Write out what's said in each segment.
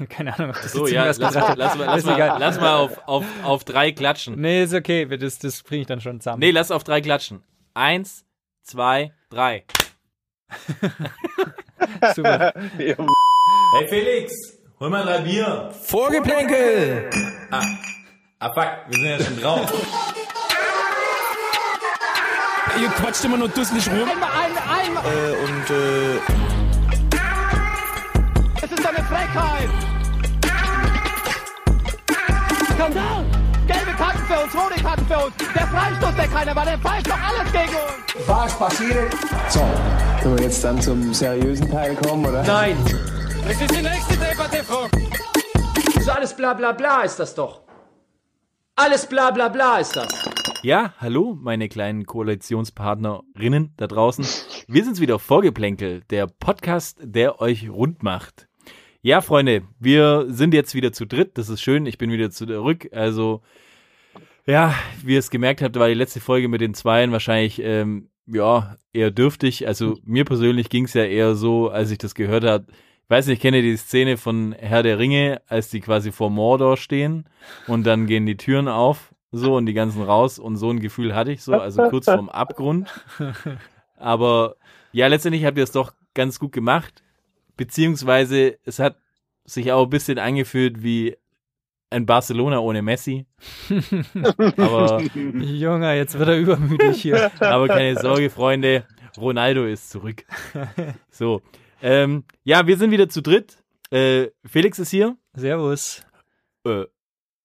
Keine Ahnung, ob das So, ja, lass, gesagt lass, lass, lass, Ist mal, egal. lass mal auf, auf, auf drei klatschen. Nee, ist okay. Das, das bringe ich dann schon zusammen. Nee, lass auf drei klatschen. Eins, zwei, drei. Super. Hey Felix, hol mal drei Bier. Vorgeplänkel! Ah fuck, wir sind ja schon drauf. Ihr quatscht immer nur dusselig rum. Äh, und äh, Skandal! Gelbe Karten für uns, rote Karten für uns. Der Freistoß, der keiner war, der pfeift doch alles gegen uns. Was passiert? So, können wir jetzt dann zum seriösen Teil kommen, oder? Nein, das ist die nächste Debatte, Frau. das ist alles bla bla bla ist das doch. Alles bla bla bla ist das. Ja, hallo, meine kleinen Koalitionspartnerinnen da draußen. Wir sind's wieder, Vorgeplänkel, der Podcast, der euch rund macht. Ja, Freunde, wir sind jetzt wieder zu dritt. Das ist schön. Ich bin wieder zurück. Also, ja, wie ihr es gemerkt habt, war die letzte Folge mit den Zweien wahrscheinlich, ähm, ja, eher dürftig. Also, mir persönlich ging's ja eher so, als ich das gehört habe. Ich weiß nicht, kennt ihr die Szene von Herr der Ringe, als die quasi vor Mordor stehen und dann gehen die Türen auf, so und die ganzen raus und so ein Gefühl hatte ich so, also kurz vorm Abgrund. Aber ja, letztendlich habt ihr es doch ganz gut gemacht, beziehungsweise es hat sich auch ein bisschen angefühlt wie ein Barcelona ohne Messi. aber, Junge, jetzt wird er übermütig hier. aber keine Sorge, Freunde, Ronaldo ist zurück. So, ähm, ja, wir sind wieder zu dritt. Äh, Felix ist hier. Servus. Äh,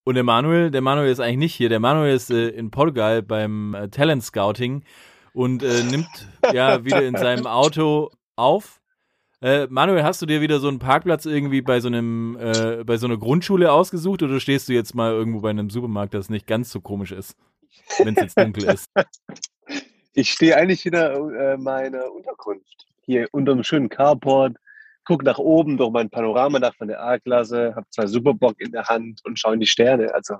und der Manuel, der Manuel ist eigentlich nicht hier. Der Manuel ist äh, in Portugal beim äh, Talent Scouting und äh, nimmt ja wieder in seinem Auto auf. Äh, Manuel, hast du dir wieder so einen Parkplatz irgendwie bei so einem äh, bei so einer Grundschule ausgesucht oder stehst du jetzt mal irgendwo bei einem Supermarkt, das nicht ganz so komisch ist, wenn es jetzt dunkel ist? Ich stehe eigentlich in der, äh, meiner Unterkunft. Hier unterm schönen Carport. Guck nach oben durch mein Panoramadach von der A-Klasse, hab zwei Superbock in der Hand und schaue in die Sterne. Also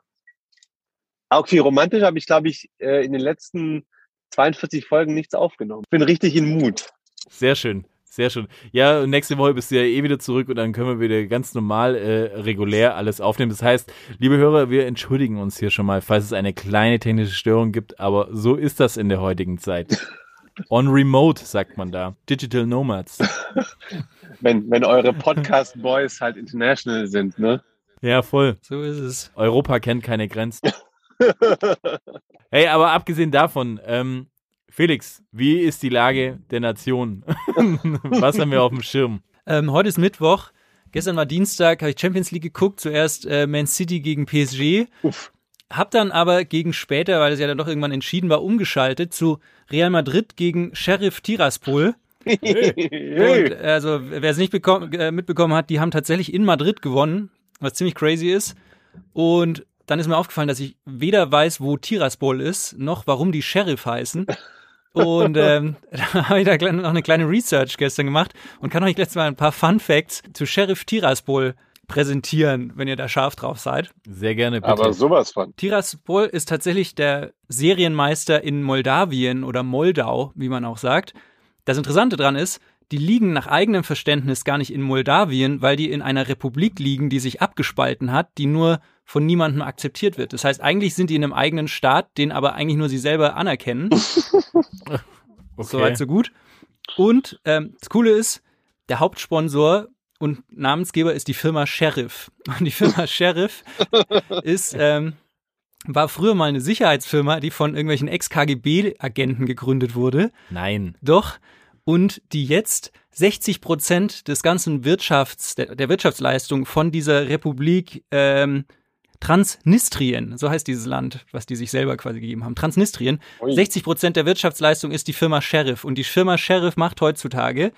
auch viel romantisch habe ich, glaube ich, äh, in den letzten 42 Folgen nichts aufgenommen. Bin richtig in Mut. Sehr schön, sehr schön. Ja, und nächste Woche bist du ja eh wieder zurück und dann können wir wieder ganz normal, äh, regulär alles aufnehmen. Das heißt, liebe Hörer, wir entschuldigen uns hier schon mal, falls es eine kleine technische Störung gibt, aber so ist das in der heutigen Zeit. On Remote, sagt man da. Digital Nomads. Wenn, wenn eure Podcast-Boys halt international sind, ne? Ja, voll. So ist es. Europa kennt keine Grenzen. Hey, aber abgesehen davon, ähm, Felix, wie ist die Lage der Nation? Was haben wir auf dem Schirm? Ähm, heute ist Mittwoch. Gestern war Dienstag, habe ich Champions League geguckt. Zuerst äh, Man City gegen PSG. Uff. Hab dann aber gegen später, weil es ja dann doch irgendwann entschieden war, umgeschaltet zu Real Madrid gegen Sheriff Tiraspol. Und also, wer es nicht bekommen, äh, mitbekommen hat, die haben tatsächlich in Madrid gewonnen, was ziemlich crazy ist. Und dann ist mir aufgefallen, dass ich weder weiß, wo Tiraspol ist, noch warum die Sheriff heißen. Und ähm, da habe ich da noch eine kleine Research gestern gemacht und kann euch jetzt mal ein paar Fun Facts zu Sheriff Tiraspol präsentieren, wenn ihr da scharf drauf seid. Sehr gerne, bitte. Aber sowas von. Tiraspol ist tatsächlich der Serienmeister in Moldawien oder Moldau, wie man auch sagt. Das Interessante dran ist, die liegen nach eigenem Verständnis gar nicht in Moldawien, weil die in einer Republik liegen, die sich abgespalten hat, die nur von niemandem akzeptiert wird. Das heißt, eigentlich sind die in einem eigenen Staat, den aber eigentlich nur sie selber anerkennen. okay. Soweit, so gut. Und ähm, das Coole ist, der Hauptsponsor und Namensgeber ist die Firma Sheriff. Und die Firma Sheriff ist, ähm, war früher mal eine Sicherheitsfirma, die von irgendwelchen Ex-KGB-Agenten gegründet wurde. Nein. Doch. Und die jetzt 60 Prozent des ganzen Wirtschafts, der, der Wirtschaftsleistung von dieser Republik ähm, Transnistrien, so heißt dieses Land, was die sich selber quasi gegeben haben, Transnistrien, Ui. 60 Prozent der Wirtschaftsleistung ist die Firma Sheriff. Und die Firma Sheriff macht heutzutage,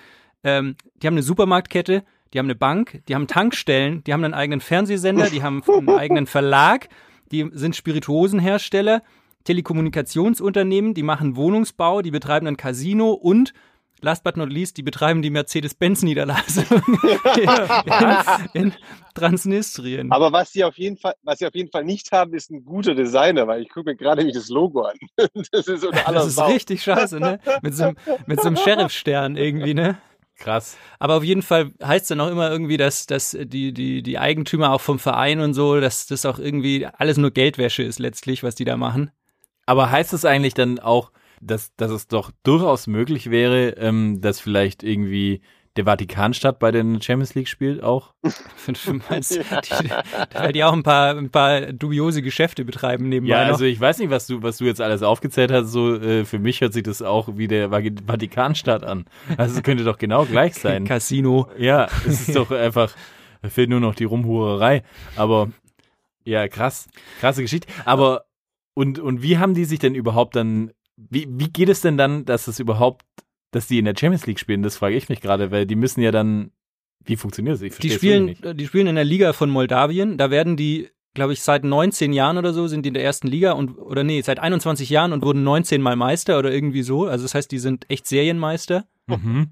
ähm, die haben eine Supermarktkette, die haben eine Bank, die haben Tankstellen, die haben einen eigenen Fernsehsender, die haben einen eigenen Verlag, die sind Spirituosenhersteller, Telekommunikationsunternehmen, die machen Wohnungsbau, die betreiben ein Casino und last but not least, die betreiben die Mercedes-Benz-Niederlassung in, in Transnistrien. Aber was sie auf jeden Fall, was sie auf jeden Fall nicht haben, ist ein guter Designer, weil ich gucke mir gerade nämlich das Logo an. Das ist Das ist richtig scheiße, ne? Mit so, einem- mit so einem Sheriff-Stern irgendwie, ne? Krass. Aber auf jeden Fall heißt es dann auch immer irgendwie, dass, dass die, die, die Eigentümer auch vom Verein und so, dass das auch irgendwie alles nur Geldwäsche ist letztlich, was die da machen. Aber heißt es eigentlich dann auch, dass, dass es doch durchaus möglich wäre, ähm, dass vielleicht irgendwie der Vatikanstadt bei den Champions League spielt auch? Meinst, die, weil die auch ein paar, ein paar dubiose Geschäfte betreiben nebenbei Ja, noch. also ich weiß nicht, was du, was du jetzt alles aufgezählt hast. So äh, für mich hört sich das auch wie der Vati- Vatikanstadt an. Also es könnte doch genau gleich sein. Casino. Ja, es ist doch einfach, da fehlt nur noch die Rumhurerei. Aber ja, krass, krasse Geschichte. Aber und und wie haben die sich denn überhaupt dann? Wie wie geht es denn dann, dass es überhaupt, dass die in der Champions League spielen? Das frage ich mich gerade, weil die müssen ja dann. Wie funktioniert das? Ich Die spielen, die spielen in der Liga von Moldawien. Da werden die, glaube ich, seit 19 Jahren oder so sind die in der ersten Liga und oder nee, seit 21 Jahren und wurden 19 Mal Meister oder irgendwie so. Also das heißt, die sind echt Serienmeister. Mhm.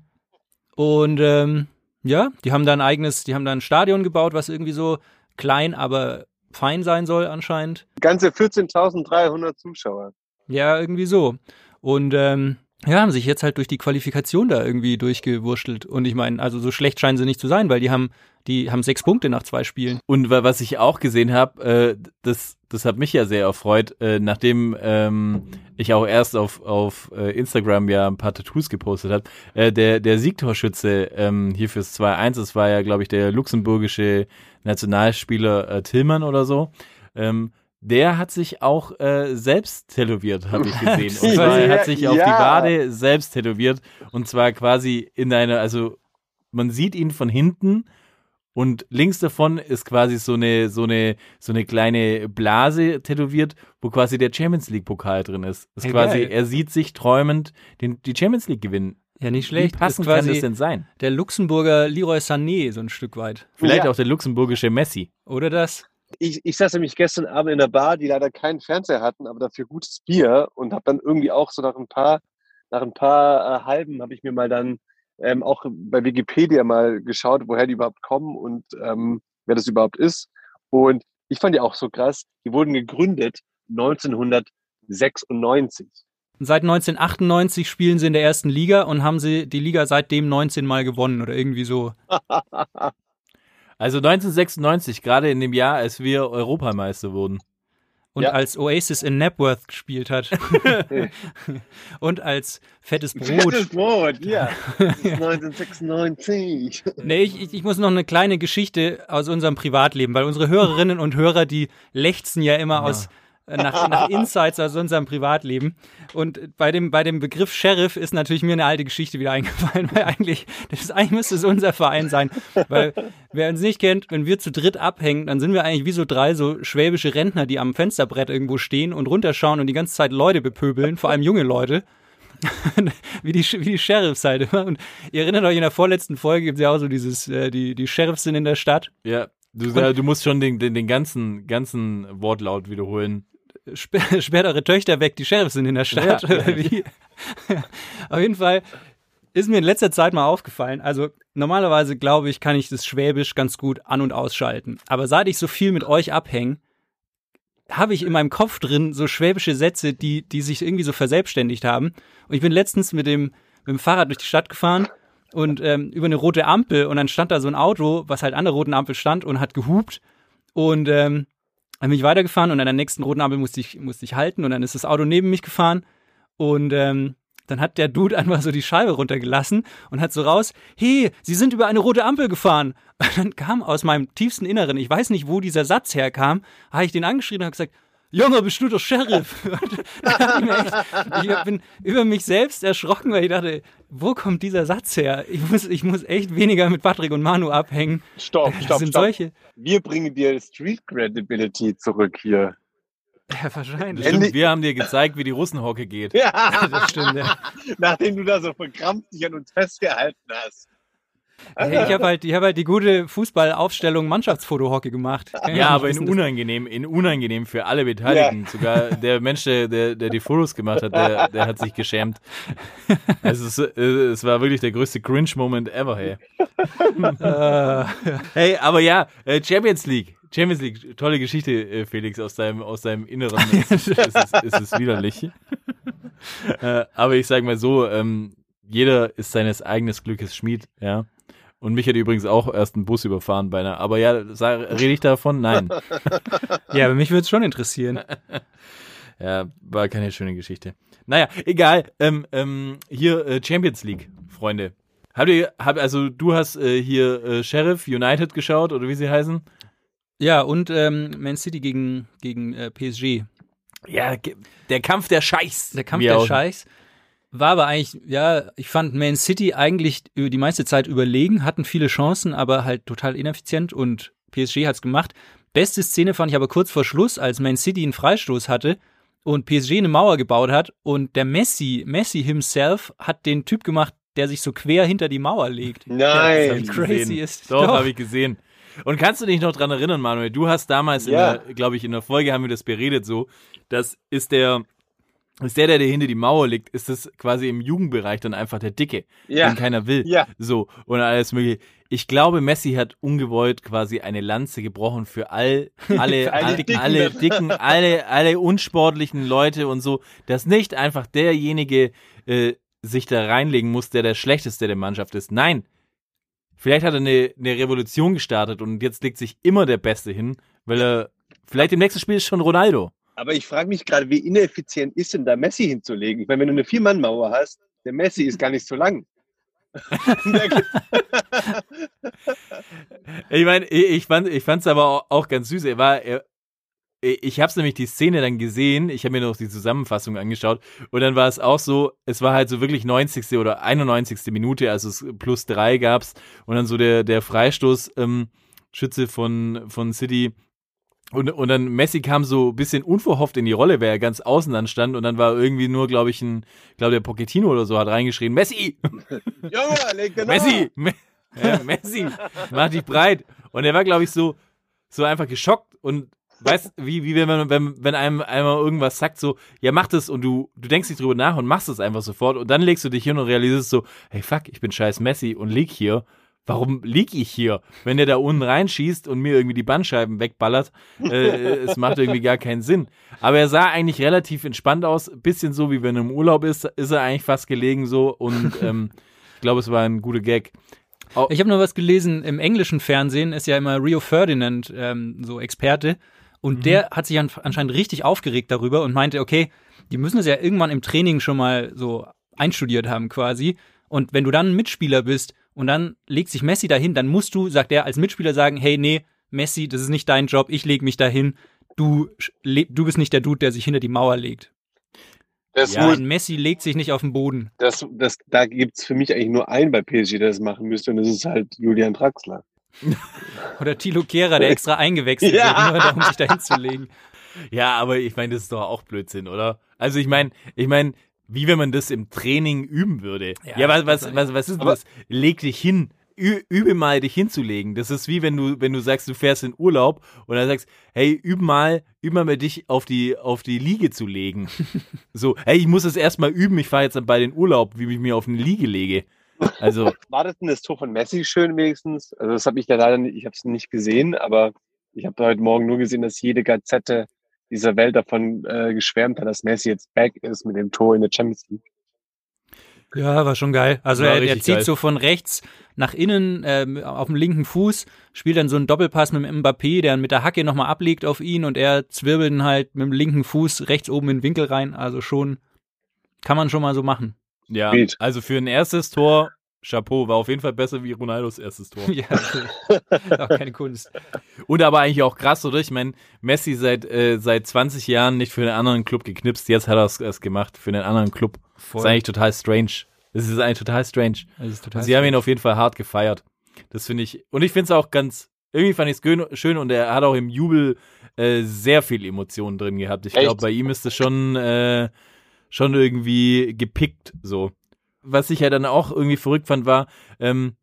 Und ähm, ja, die haben da ein eigenes, die haben da ein Stadion gebaut, was irgendwie so klein, aber fein sein soll anscheinend. Ganze 14.300 Zuschauer. Ja, irgendwie so. Und ähm, ja, haben sich jetzt halt durch die Qualifikation da irgendwie durchgewurschtelt. Und ich meine, also so schlecht scheinen sie nicht zu sein, weil die haben, die haben sechs Punkte nach zwei Spielen. Und wa- was ich auch gesehen habe, äh, das, das hat mich ja sehr erfreut, äh, nachdem ähm, ich auch erst auf, auf äh, Instagram ja ein paar Tattoos gepostet habe. Äh, der, der Siegtorschütze ähm, hier fürs 2-1, das war ja, glaube ich, der luxemburgische Nationalspieler äh, Tillmann oder so. Ähm, der hat sich auch äh, selbst tätowiert, habe ich gesehen. Und zwar er hat sich auf die Ja. Wade selbst tätowiert. Und zwar quasi in einer, also man sieht ihn von hinten und links davon ist quasi so eine, so eine, so eine kleine Blase tätowiert, wo quasi der Champions League Pokal drin ist. Ist Ja, quasi, geil. er sieht sich träumend den, die Champions League gewinnen. Ja, nicht Wie schlecht. passend ist kann das denn sein? der Luxemburger Leroy Sané so ein Stück weit. Vielleicht Ja. auch der luxemburgische Messi. Oder das? Ich, ich saß nämlich gestern Abend in der Bar, die leider keinen Fernseher hatten, aber dafür gutes Bier und habe dann irgendwie auch so nach ein paar, nach ein paar äh, Halben habe ich mir mal dann ähm, auch bei Wikipedia mal geschaut, woher die überhaupt kommen und ähm, wer das überhaupt ist. Und ich fand die auch so krass, die wurden gegründet 1996. Seit 1998 spielen sie in der ersten Liga und haben sie die Liga seitdem 19 Mal gewonnen oder irgendwie so. Also 1996, gerade in dem Jahr, als wir Europameister wurden. Und Ja. als Oasis in Napworth gespielt hat. und als fettes Fettes Brot. Brot, ja. Das ist 1996. Nee, ich, ich- muss noch eine kleine Geschichte aus unserem Privatleben, weil unsere Hörerinnen und Hörer, die lechzen ja immer aus äh, nach, nach Insights aus unserem Privatleben. Und bei dem, bei dem Begriff Sheriff ist natürlich mir eine alte Geschichte wieder eingefallen, weil eigentlich, das ist, eigentlich müsste es unser Verein sein. Weil, wer uns nicht kennt, wenn wir zu dritt abhängen, dann sind wir eigentlich wie so drei so schwäbische Rentner, die am Fensterbrett irgendwo stehen und runterschauen und die ganze Zeit Leute bepöbeln, vor allem junge Leute. wie, die, wie die Sheriffs halt immer. Und ihr erinnert euch, in der vorletzten Folge gibt es ja auch so dieses, äh, die, die Sheriffs sind in der Stadt. Ja, du, du musst schon den, den, den ganzen, ganzen Wortlaut wiederholen. Sperrt eure Töchter weg, die Sheriffs sind in der Stadt. Ja. Oder wie? Auf jeden Fall ist mir in letzter Zeit mal aufgefallen. Also normalerweise glaube ich, kann ich das Schwäbisch ganz gut an- und ausschalten. Aber seit ich so viel mit euch abhänge, habe ich in meinem Kopf drin so schwäbische Sätze, die, die sich irgendwie so verselbstständigt haben. Und ich bin letztens mit dem, mit dem Fahrrad durch die Stadt gefahren und ähm, über eine rote Ampel und dann stand da so ein Auto, was halt an der roten Ampel stand und hat gehupt. Und ähm, dann bin ich weitergefahren und an der nächsten roten Ampel musste ich, musste ich halten und dann ist das Auto neben mich gefahren und ähm, dann hat der Dude einfach so die Scheibe runtergelassen und hat so raus, hey, Sie sind über eine rote Ampel gefahren. Und dann kam aus meinem tiefsten Inneren, ich weiß nicht, wo dieser Satz herkam, habe ich den angeschrien und habe gesagt, Junge, bist du der Sheriff? Ich, echt, ich bin über mich selbst erschrocken, weil ich dachte, wo kommt dieser Satz her? Ich muss, ich muss echt weniger mit Patrick und Manu abhängen. Stopp, Das stopp, sind stopp. solche. Wir bringen dir Street Credibility zurück hier. Ja, wahrscheinlich. Stimmt, wir haben dir gezeigt, wie die Russenhocke geht. Ja, Das stimmt, ja. nachdem du da so verkrampft dich an uns festgehalten hast. Hey, ich habe halt, ich hab halt die gute Fußballaufstellung Mannschaftsfotohockey gemacht. Ja, aber in unangenehm, in unangenehm für alle Beteiligten. Sogar der Mensch, der, der, der die Fotos gemacht hat, der, der hat sich geschämt. Also es, äh, es war wirklich der größte Cringe-Moment ever, hey. äh, Hey, aber ja, äh, Champions League. Champions League, tolle Geschichte, Felix, aus deinem, aus deinem Inneren. Es, ist- es, es ist widerlich. aber ich sage mal so, ähm, jeder ist seines eigenen Glückes Schmied, ja. Und mich hat übrigens auch erst ein Bus überfahren beinahe. Aber ja, rede ich davon? Nein. Ja, aber mich würde es schon interessieren. Ja, war keine schöne Geschichte. Naja, egal. Ähm, ähm, hier äh, Champions League, Freunde. Habt ihr, hab, also du hast äh, hier äh, Sheriff United geschaut oder wie sie heißen? Ja, und ähm, Man City gegen, gegen äh, PSG. Ja, der Kampf der Scheichs. Der Kampf der auch- Scheichs war aber eigentlich, ja, ich fand Man City eigentlich über die meiste Zeit überlegen, hatten viele Chancen, aber halt total ineffizient und PSG hat's gemacht. Beste Szene fand ich aber kurz vor Schluss, als Man City einen Freistoß hatte und PSG eine Mauer gebaut hat und der Messi, Messi himself hat den Typ gemacht, der sich so quer hinter die Mauer legt. Nein. ich Crazy gesehen. ist- Doch, doch. habe ich gesehen. Und kannst du dich noch dran erinnern, Manuel? Du hast damals, Ja. glaube ich, in der Folge haben wir das beredet so. Das ist der, ist der, der dir hinter die Mauer liegt, ist das quasi im Jugendbereich dann einfach der Dicke, Ja. den keiner will. Ja. So, und alles mögliche. Ich glaube, Messi hat ungewollt quasi eine Lanze gebrochen für all, alle, alle alle, Dicken. alle Dicken, alle, alle unsportlichen Leute und so, dass nicht einfach derjenige äh, sich da reinlegen muss, der der Schlechteste der Mannschaft ist. Nein. Vielleicht hat er eine, eine Revolution gestartet und jetzt legt sich immer der Beste hin, weil er, vielleicht im nächsten Spiel ist schon Ronaldo. Aber ich frage mich gerade, wie ineffizient ist denn da Messi hinzulegen? Ich meine, wenn du eine Vier-Mann-Mauer hast, der Messi ist gar nicht so lang. Ich meine, ich, fand ich fand's aber auch, auch ganz süß. Er war, er, ich habe nämlich die Szene dann gesehen. Ich habe mir noch die Zusammenfassung angeschaut und dann war es auch so. Es war halt so wirklich 90. oder 91. Minute, also es plus drei gab's und dann so der der Freistoß ähm, Schütze von von City. Und, und dann Messi kam so ein bisschen unverhofft in die Rolle, weil er ganz außen dann stand und dann war irgendwie nur, glaube ich, ein, glaube der Pochettino oder so hat reingeschrien, Messi! Junge, leg den Messi! Me ja, Messi! Mach dich breit! Und er war, glaube ich, so, so einfach geschockt und weißt, wie, wie wenn man, wenn, wenn einem einmal irgendwas sagt, so, ja, mach das und du, du denkst nicht drüber nach und machst es einfach sofort und dann legst du dich hin und realisierst so, hey fuck, ich bin scheiß Messi und lieg hier. Warum lieg ich hier? Wenn der da unten reinschießt und mir irgendwie die Bandscheiben wegballert, äh, es macht irgendwie gar keinen Sinn. Aber er sah eigentlich relativ entspannt aus, bisschen so wie wenn er im Urlaub ist, ist er eigentlich fast gelegen so und ähm, ich glaube, es war ein guter Gag. Ich habe noch was gelesen, im englischen Fernsehen ist ja immer Rio Ferdinand ähm, so Experte und der hat sich an, anscheinend richtig aufgeregt darüber und meinte, okay, die müssen es ja irgendwann im Training schon mal so einstudiert haben quasi und wenn du dann ein Mitspieler bist und dann legt sich Messi dahin, dann musst du, sagt er, als Mitspieler sagen, hey, nee, Messi, das ist nicht dein Job, ich leg mich dahin, du, du bist nicht der Dude, der sich hinter die Mauer legt. Das Ja, muss, Messi legt sich nicht auf den Boden. das, das, da gibt's für mich eigentlich nur einen bei PSG, der das machen müsste, und das ist halt Julian Draxler. Oder Tilo Kehrer, der extra eingewechselt Ja. wird, nur darum sich dahin zu legen. Ja, aber ich meine, das ist doch auch Blödsinn, oder? Also ich meine, ich meine, wie wenn man das im Training üben würde. Ja, Ja, was, was, was, was ist denn das? Leg dich hin. Ü übe mal, dich hinzulegen. Das ist wie wenn du, wenn du sagst, du fährst in Urlaub und dann sagst, hey, üb mal, üb mal mit dich auf die, auf die Liege zu legen. so, hey, ich muss das erstmal üben, ich fahre jetzt bei den Urlaub, wie ich mir auf eine Liege lege. Also, War das denn das Tor von Messi schön wenigstens? Also das habe ich ja leider nicht, ich habe es nicht gesehen, aber ich habe heute Morgen nur gesehen, dass jede Gazette dieser Welt davon äh, geschwärmt hat, dass Messi jetzt back ist mit dem Tor in der Champions League. Ja, war schon geil. Also War er, er zieht geil. so von rechts nach innen ähm, auf dem linken Fuß, spielt dann so einen Doppelpass mit dem Mbappé, der mit der Hacke nochmal ablegt auf ihn und er zwirbelt ihn halt mit dem linken Fuß rechts oben in den Winkel rein. Also schon, kann man schon mal so machen. ja, also für ein erstes Tor, Chapeau, war auf jeden Fall besser wie Ronaldos erstes Tor. ja, auch keine Kunst. Und aber eigentlich auch krass, oder? Ich meine, Messi seit, äh, seit 20 Jahren nicht für einen anderen Club geknipst, jetzt hat er es erst gemacht für einen anderen Club. Voll. Das ist eigentlich total strange. Das ist eigentlich total strange. Das ist total sie haben ihn auf jeden Fall hart gefeiert. Das finde ich. Und ich finde es auch ganz. Irgendwie fand ich es schön und er hat auch im Jubel äh, sehr viel Emotionen drin gehabt. Ich glaube, bei ihm ist es schon, äh, schon irgendwie gepickt so. Was ich ja dann auch irgendwie verrückt fand, war, ähm,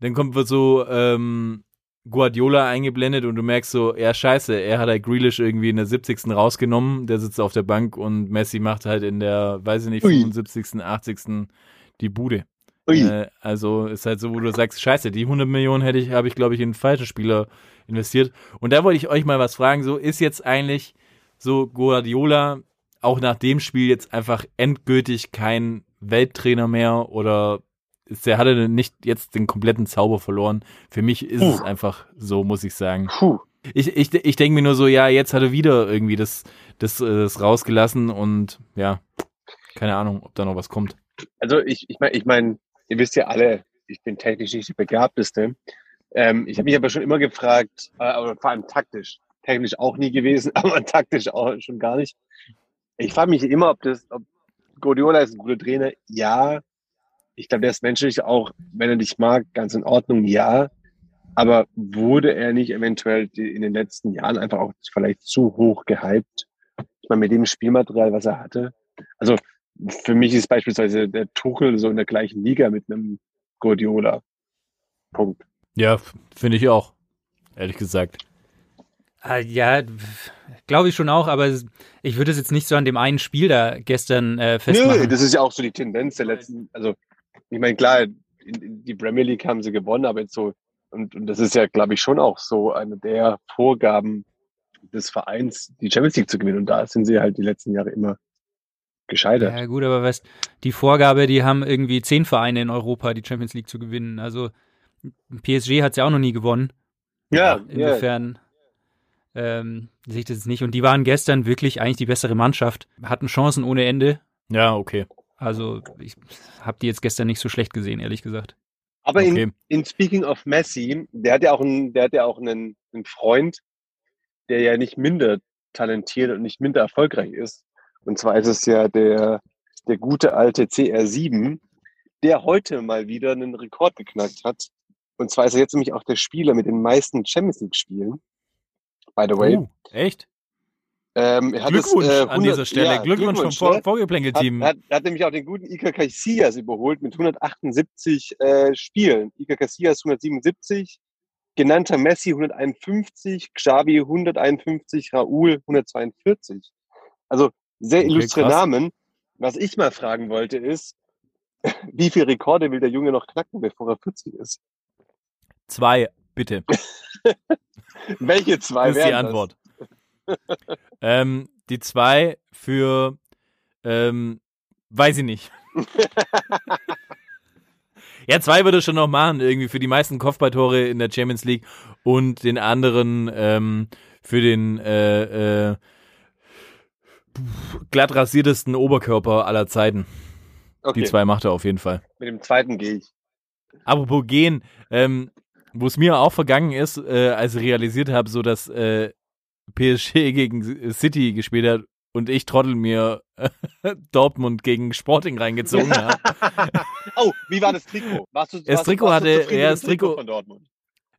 dann kommt so ähm, Guardiola eingeblendet und du merkst so, ja scheiße, er hat halt Grealish irgendwie in der 70. rausgenommen, der sitzt auf der Bank und Messi macht halt in der, weiß ich nicht, Ui. 75., 80. die Bude. Äh, also ist halt so, wo du sagst, scheiße, die 100 Millionen hätte ich, habe ich, glaube ich, in einen falschen Spieler investiert. Und da wollte ich euch mal was fragen, so ist jetzt eigentlich so Guardiola auch nach dem Spiel jetzt einfach endgültig kein Welttrainer mehr oder ist, der hatte nicht jetzt den kompletten Zauber verloren. Für mich ist Puh. es einfach so, muss ich sagen. Puh. Ich, ich, ich denke mir nur so, ja, jetzt hat er wieder irgendwie das, das, äh, das rausgelassen und ja, keine Ahnung, ob da noch was kommt. Also ich, ich meine, ich mein, ihr wisst ja alle, ich bin technisch nicht die Begabteste. Ähm, ich habe mich aber schon immer gefragt, äh, aber vor allem taktisch, technisch auch nie gewesen, aber taktisch auch schon gar nicht. Ich frage mich immer, ob das, ob Guardiola ist ein guter Trainer, ja. Ich glaube, der ist menschlich auch, wenn er dich mag, ganz in Ordnung, ja. Aber wurde er nicht eventuell in den letzten Jahren einfach auch vielleicht zu hoch gehypt? Ich meine, mit dem Spielmaterial, was er hatte. Also für mich ist beispielsweise der Tuchel so in der gleichen Liga mit einem Guardiola. Punkt. Ja, finde ich auch. Ehrlich gesagt. Ah, ja, glaube ich schon auch, aber ich würde es jetzt nicht so an dem einen Spiel da gestern äh, festmachen. Nö, das ist ja auch so die Tendenz der letzten, also ich meine, klar, die Premier League haben sie gewonnen, aber jetzt so, und, und das ist ja, glaube ich, schon auch so eine der Vorgaben des Vereins, die Champions League zu gewinnen. Und da sind sie halt die letzten Jahre immer gescheitert. Ja, gut, aber weißt die Vorgabe, die haben irgendwie zehn Vereine in Europa, die Champions League zu gewinnen. Also PSG hat es ja auch noch nie gewonnen. Ja, insofern ja. Ähm, sehe ich das nicht. Und die waren gestern wirklich eigentlich die bessere Mannschaft, hatten Chancen ohne Ende. Ja, okay. Also ich habe die jetzt gestern nicht so schlecht gesehen, ehrlich gesagt. Aber okay. in, in Speaking of Messi, der hat ja auch einen, der hat ja auch einen, einen Freund, der ja nicht minder talentiert und nicht minder erfolgreich ist. Und zwar ist es ja der, der gute alte CR7, der heute mal wieder einen Rekord geknackt hat. Und zwar ist er jetzt nämlich auch der Spieler mit den meisten Champions League-Spielen. By the way. Oh, echt? Ähm, Glückwunsch es, äh, 100, an dieser Stelle. Ja, Glückwunsch, Glückwunsch vom ne? Vorgeplänkel-Team. Hat, hat, hat, nämlich auch den guten Iker Casillas überholt mit 178 äh, Spielen. Iker Casillas 177, genannter Messi 151, Xavi 151, Raúl 142. Also sehr illustre okay, Namen. Was ich mal fragen wollte ist, wie viele Rekorde will der Junge noch knacken, bevor er 40 ist? Zwei, bitte. Welche zwei das ist die Antwort. ähm, die zwei für, ähm, weiß ich nicht. ja, zwei würde schon noch machen, irgendwie für die meisten Kopfballtore in der Champions League und den anderen ähm, für den äh, äh, glatt rasiertesten Oberkörper aller Zeiten. Okay. Die zwei macht er auf jeden Fall. Mit dem zweiten gehe ich. Apropos gehen, ähm, wo es mir auch vergangen ist, äh, als ich realisiert habe, so dass äh, PSG gegen City gespielt hat und ich Trottel mir äh, Dortmund gegen Sporting reingezogen habe. oh, wie war das Trikot? Warst du, das warst Trikot hatte, ja, das Trikot von Dortmund.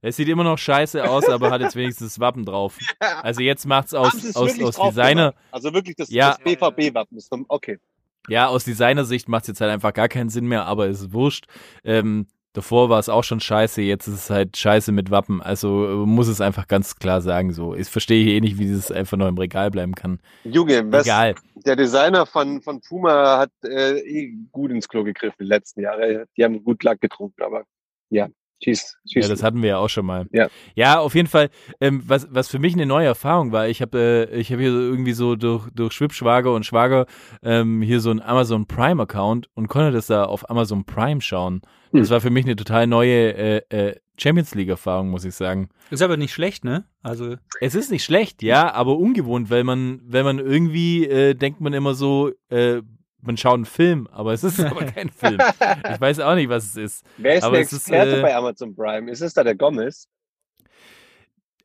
Es sieht immer noch scheiße aus, aber hat jetzt wenigstens das Wappen drauf. Also jetzt macht's aus, aus, aus Designer. Also wirklich das, ja, das BVB-Wappen. Okay. Ja, aus Designersicht macht es jetzt halt einfach gar keinen Sinn mehr, aber es ist wurscht. Ähm, davor war es auch schon scheiße, jetzt ist es halt scheiße mit Wappen. Also äh, muss es einfach ganz klar sagen so. Ich verstehe eh nicht, wie dieses einfach nur im Regal bleiben kann. Junge, was, Egal. der Designer von, von Puma hat äh, eh gut ins Klo gegriffen die letzten Jahre. Die haben gut Lack getrunken, aber ja. Schieß, schieß. Ja, das hatten wir ja auch schon mal. Ja, ja auf jeden Fall. Ähm, was, was für mich eine neue Erfahrung war, ich habe äh, ich hab hier irgendwie so durch, durch Schwibschwager und Schwager ähm, hier so einen Amazon Prime Account und konnte das da auf Amazon Prime schauen. Das hm. war für mich eine total neue äh, äh, Champions League Erfahrung, muss ich sagen. Ist aber nicht schlecht, ne? Also es ist nicht schlecht, ja, aber ungewohnt, weil man, wenn man irgendwie äh, denkt man immer so, äh, man schaut einen Film, aber es ist aber kein Film. Ich weiß auch nicht, was es ist. Wer ist aber der Experte ist, äh, bei Amazon Prime? Ist es da der Gomez?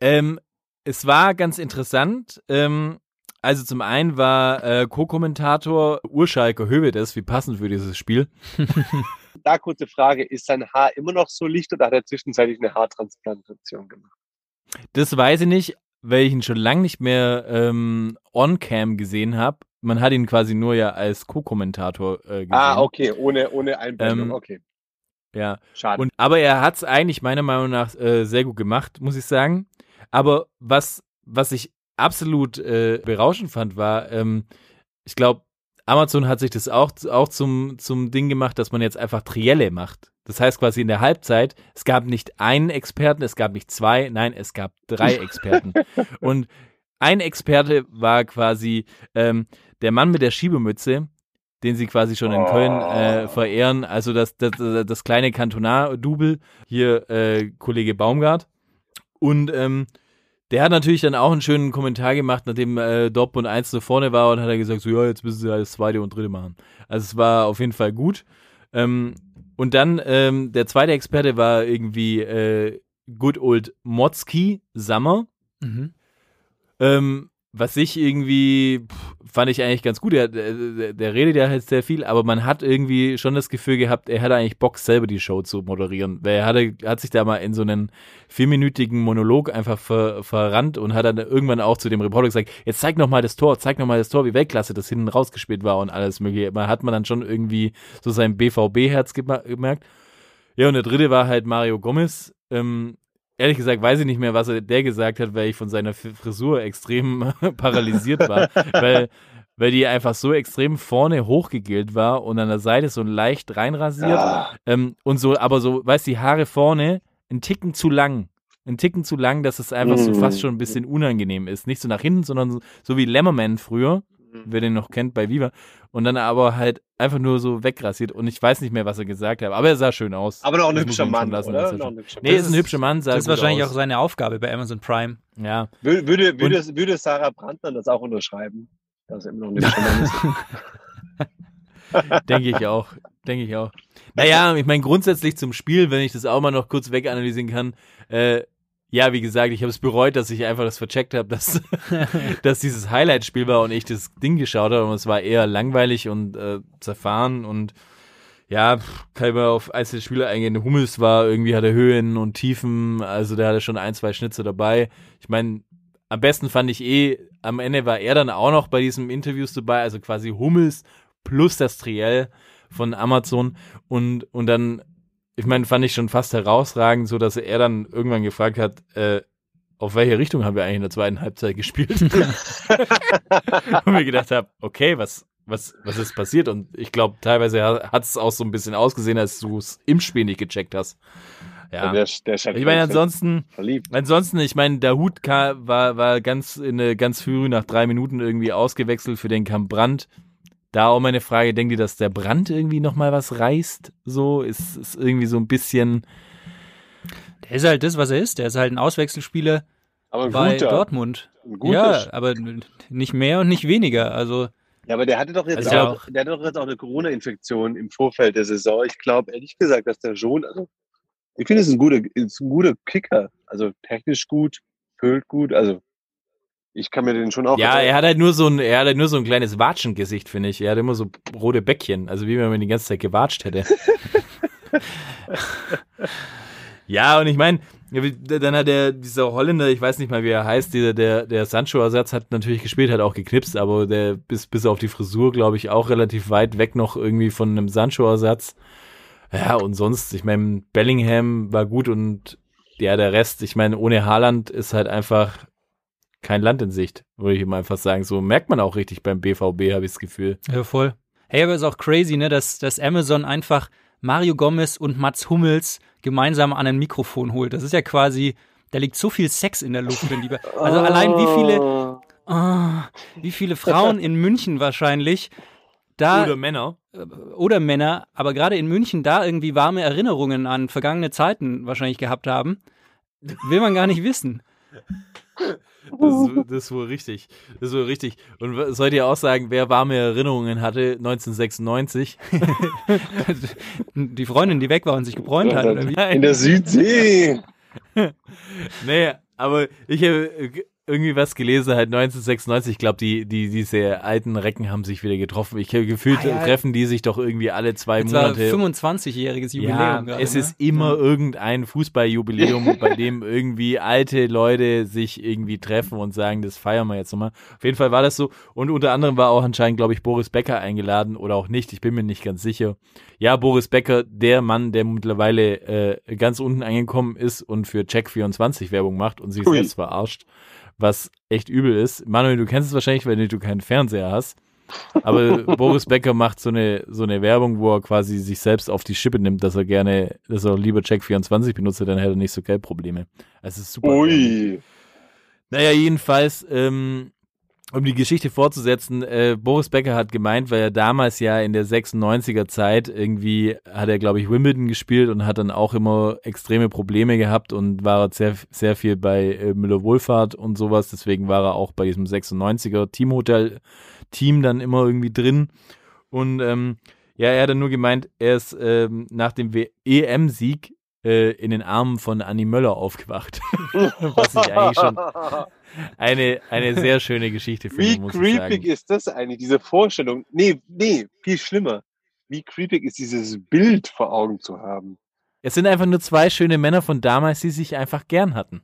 Ähm, es war ganz interessant. Ähm, also zum einen war äh, Co-Kommentator Urschalke Hövedes, wie passend für dieses Spiel. da kurze Frage, ist sein Haar immer noch so licht oder hat er zwischenzeitlich eine Haartransplantation gemacht? Das weiß ich nicht, weil ich ihn schon lange nicht mehr ähm, on-cam gesehen habe man hat ihn quasi nur ja als Co-Kommentator äh, gesehen. Ah, okay, ohne, ohne Einblendung, ähm, okay. Ja. Schade. Und, aber er hat es eigentlich meiner Meinung nach äh, sehr gut gemacht, muss ich sagen. Aber was, was ich absolut äh, berauschend fand, war, ähm, ich glaube, Amazon hat sich das auch, auch zum, zum Ding gemacht, dass man jetzt einfach Trielle macht. Das heißt quasi in der Halbzeit, es gab nicht einen Experten, es gab nicht zwei, nein, es gab drei Experten. Und ein Experte war quasi ähm, der Mann mit der Schiebemütze, den sie quasi schon in Köln äh, verehren. Also das, das, das kleine Kantonar-Double, hier äh, Kollege Baumgart. Und ähm, der hat natürlich dann auch einen schönen Kommentar gemacht, nachdem äh, Dortmund 1 so vorne war und hat er gesagt, so ja, jetzt müssen sie alles zweite und dritte machen. Also es war auf jeden Fall gut. Ähm, und dann ähm, der zweite Experte war irgendwie äh, Good Old Motzki Sammer. Mhm. Ähm, was ich irgendwie pff, fand ich eigentlich ganz gut. Der, der, der redet ja halt sehr viel, aber man hat irgendwie schon das Gefühl gehabt, er hatte eigentlich Bock, selber die Show zu moderieren. Weil er hatte, hat sich da mal in so einen vierminütigen Monolog einfach ver, verrannt und hat dann irgendwann auch zu dem Reporter gesagt, jetzt zeig noch mal das Tor, zeig noch mal das Tor, wie Weltklasse das hinten rausgespielt war und alles mögliche. Man hat man dann schon irgendwie so sein BVB-Herz gemerkt. Ja, und der dritte war halt Mario Gomez. Ähm, ehrlich gesagt weiß ich nicht mehr, was er der gesagt hat, weil ich von seiner Frisur extrem paralysiert war, weil weil die einfach so extrem vorne hochgegelt war und an der Seite so leicht reinrasiert Ja. ähm, und so, aber so, weißt die Haare vorne ein Ticken zu lang. Ein Ticken zu lang, dass es einfach so Mhm. fast schon ein bisschen unangenehm ist. Nicht so nach hinten, sondern so, so wie Lemmerman früher, wer den noch kennt bei Viva. Und dann aber halt einfach nur so wegrasiert. Und ich weiß nicht mehr, was er gesagt hat. Aber er sah schön aus. Aber noch ein hübscher Mann, lassen, oder? Noch ein hübscher Nee, Mann. ist ein hübscher Mann, sah Das ist wahrscheinlich aus. auch seine Aufgabe bei Amazon Prime. Ja. Würde, würde, würde, würde Sarah Brandner das auch unterschreiben? Dass er immer noch ein hübscher Mann ist. Denke ich auch. Denke ich auch. Naja, ich meine, grundsätzlich zum Spiel, wenn ich das auch mal noch kurz weganalysieren kann, äh, ja, wie gesagt, ich habe es bereut, dass ich einfach das vercheckt habe, dass, dass dieses Highlight-Spiel war und ich das Ding geschaut habe und es war eher langweilig und äh, zerfahren und ja, kann ich mal auf einzelne Spiele eingehen. Hummels war irgendwie, hatte Höhen und Tiefen, also der hatte schon ein, zwei Schnitze dabei. Ich meine, am besten fand ich eh, am Ende war er dann auch noch bei diesem Interviews dabei, also quasi Hummels plus das Triell von Amazon und, und dann, ich meine, fand ich schon fast herausragend, so dass er dann irgendwann gefragt hat, äh, auf welche Richtung haben wir eigentlich in der zweiten Halbzeit gespielt? und mir gedacht habe, okay, was, was, was ist passiert? Und ich glaube, teilweise hat es auch so ein bisschen ausgesehen, als du es im Spiel nicht gecheckt hast. Ja. Der, der halt Ich meine, ansonsten, verliebt. Ansonsten, ich meine, der Hut war, war ganz, in, eine- ganz früh nach drei Minuten irgendwie ausgewechselt für den Kamp Brandt. Da auch meine Frage, denkt ihr, dass der Brand irgendwie nochmal was reißt? So, ist, ist irgendwie so ein bisschen, Der ist halt das, was er ist. Der ist halt ein Auswechselspieler Aber ein bei guter. Dortmund. Ein guter. Ja, aber nicht mehr und nicht weniger. Also Ja, aber der hatte doch jetzt Also auch, der hatte doch jetzt auch eine Corona-Infektion im Vorfeld der Saison. Ich glaube ehrlich gesagt, dass der schon, also ich finde, es ist ein guter, ist ein guter Kicker. Also technisch gut, fühlt gut. Also ich kann mir den schon auch. ja, er hat halt nur so ein, er hat halt nur so ein kleines Watschengesicht, finde ich. Er hat immer so rote Bäckchen, also wie wenn man die ganze Zeit gewatscht hätte. ja, und ich meine, dann hat der, dieser Holländer, ich weiß nicht mal, wie er heißt, dieser, der, der Sancho-Ersatz hat natürlich gespielt, hat auch geknipst, aber der bis, bis auf die Frisur, glaube ich, auch relativ weit weg noch irgendwie von einem Sancho-Ersatz. Ja, und sonst, ich meine, Bellingham war gut und ja, der Rest, ich meine, ohne Haaland ist halt einfach kein Land in Sicht, würde ich ihm einfach sagen. So merkt man auch richtig beim BVB, habe ich das Gefühl. Ja, voll. Hey, aber ist auch crazy, ne, dass, dass Amazon einfach Mario Gomez und Mats Hummels gemeinsam an ein Mikrofon holt. Das ist ja quasi, da liegt so viel Sex in der Luft, mein Lieber. Also allein wie viele, ah, wie viele Frauen in München wahrscheinlich da Oder Männer. oder Männer, aber gerade in München da irgendwie warme Erinnerungen an vergangene Zeiten wahrscheinlich gehabt haben, will man gar nicht wissen. Das, ist- das ist wohl richtig. Das ist wohl richtig. Und sollt ihr auch sagen, wer warme Erinnerungen hatte 1996? Die Freundin, die weg war und sich gebräunt hat, oder wie? In der Südsee. Nee, aber ich habe äh, irgendwie was gelesen, halt 1996. Ich glaube, die, die, diese alten Recken haben sich wieder getroffen. Ich habe gefühlt, Ah, ja. treffen die sich doch irgendwie alle zwei war Monate. 25-jähriges Jubiläum. Ja, gerade, es ne? ist immer irgendein Fußballjubiläum, bei dem irgendwie alte Leute sich irgendwie treffen und sagen, das feiern wir jetzt nochmal. Auf jeden Fall war das so. Und unter anderem war auch anscheinend, glaube ich, Boris Becker eingeladen oder auch nicht. Ich bin mir nicht ganz sicher. Ja, Boris Becker, der Mann, der mittlerweile äh, ganz unten angekommen ist und für Check24 Werbung macht und sich Ui. selbst verarscht, was echt übel ist. Manuel, du kennst es wahrscheinlich, weil du keinen Fernseher hast. Aber Boris Becker macht so eine, so eine Werbung, wo er quasi sich selbst auf die Schippe nimmt, dass er gerne, dass er lieber Check24 benutzt, dann hätte er nicht so Geldprobleme. Es ist super. Ui. Naja, jedenfalls, ähm, um die Geschichte fortzusetzen, äh, Boris Becker hat gemeint, weil er damals ja in der 96er Zeit irgendwie hat er, glaube ich, Wimbledon gespielt und hat dann auch immer extreme Probleme gehabt und war sehr, sehr viel bei äh, Müller Wohlfahrt und sowas. Deswegen war er auch bei diesem 96er Teamhotel-Team dann immer irgendwie drin. Und ähm, ja, er hat dann nur gemeint, er ist ähm, nach dem EM-Sieg äh, in den Armen von Annie Möller aufgewacht. Was ich eigentlich schon eine, eine sehr schöne Geschichte finde, Wie muss ich creepy sagen. ist das eigentlich, diese Vorstellung? Nee, nee, viel schlimmer. Wie creepy ist dieses Bild vor Augen zu haben? Es sind einfach nur zwei schöne Männer von damals, die sich einfach gern hatten.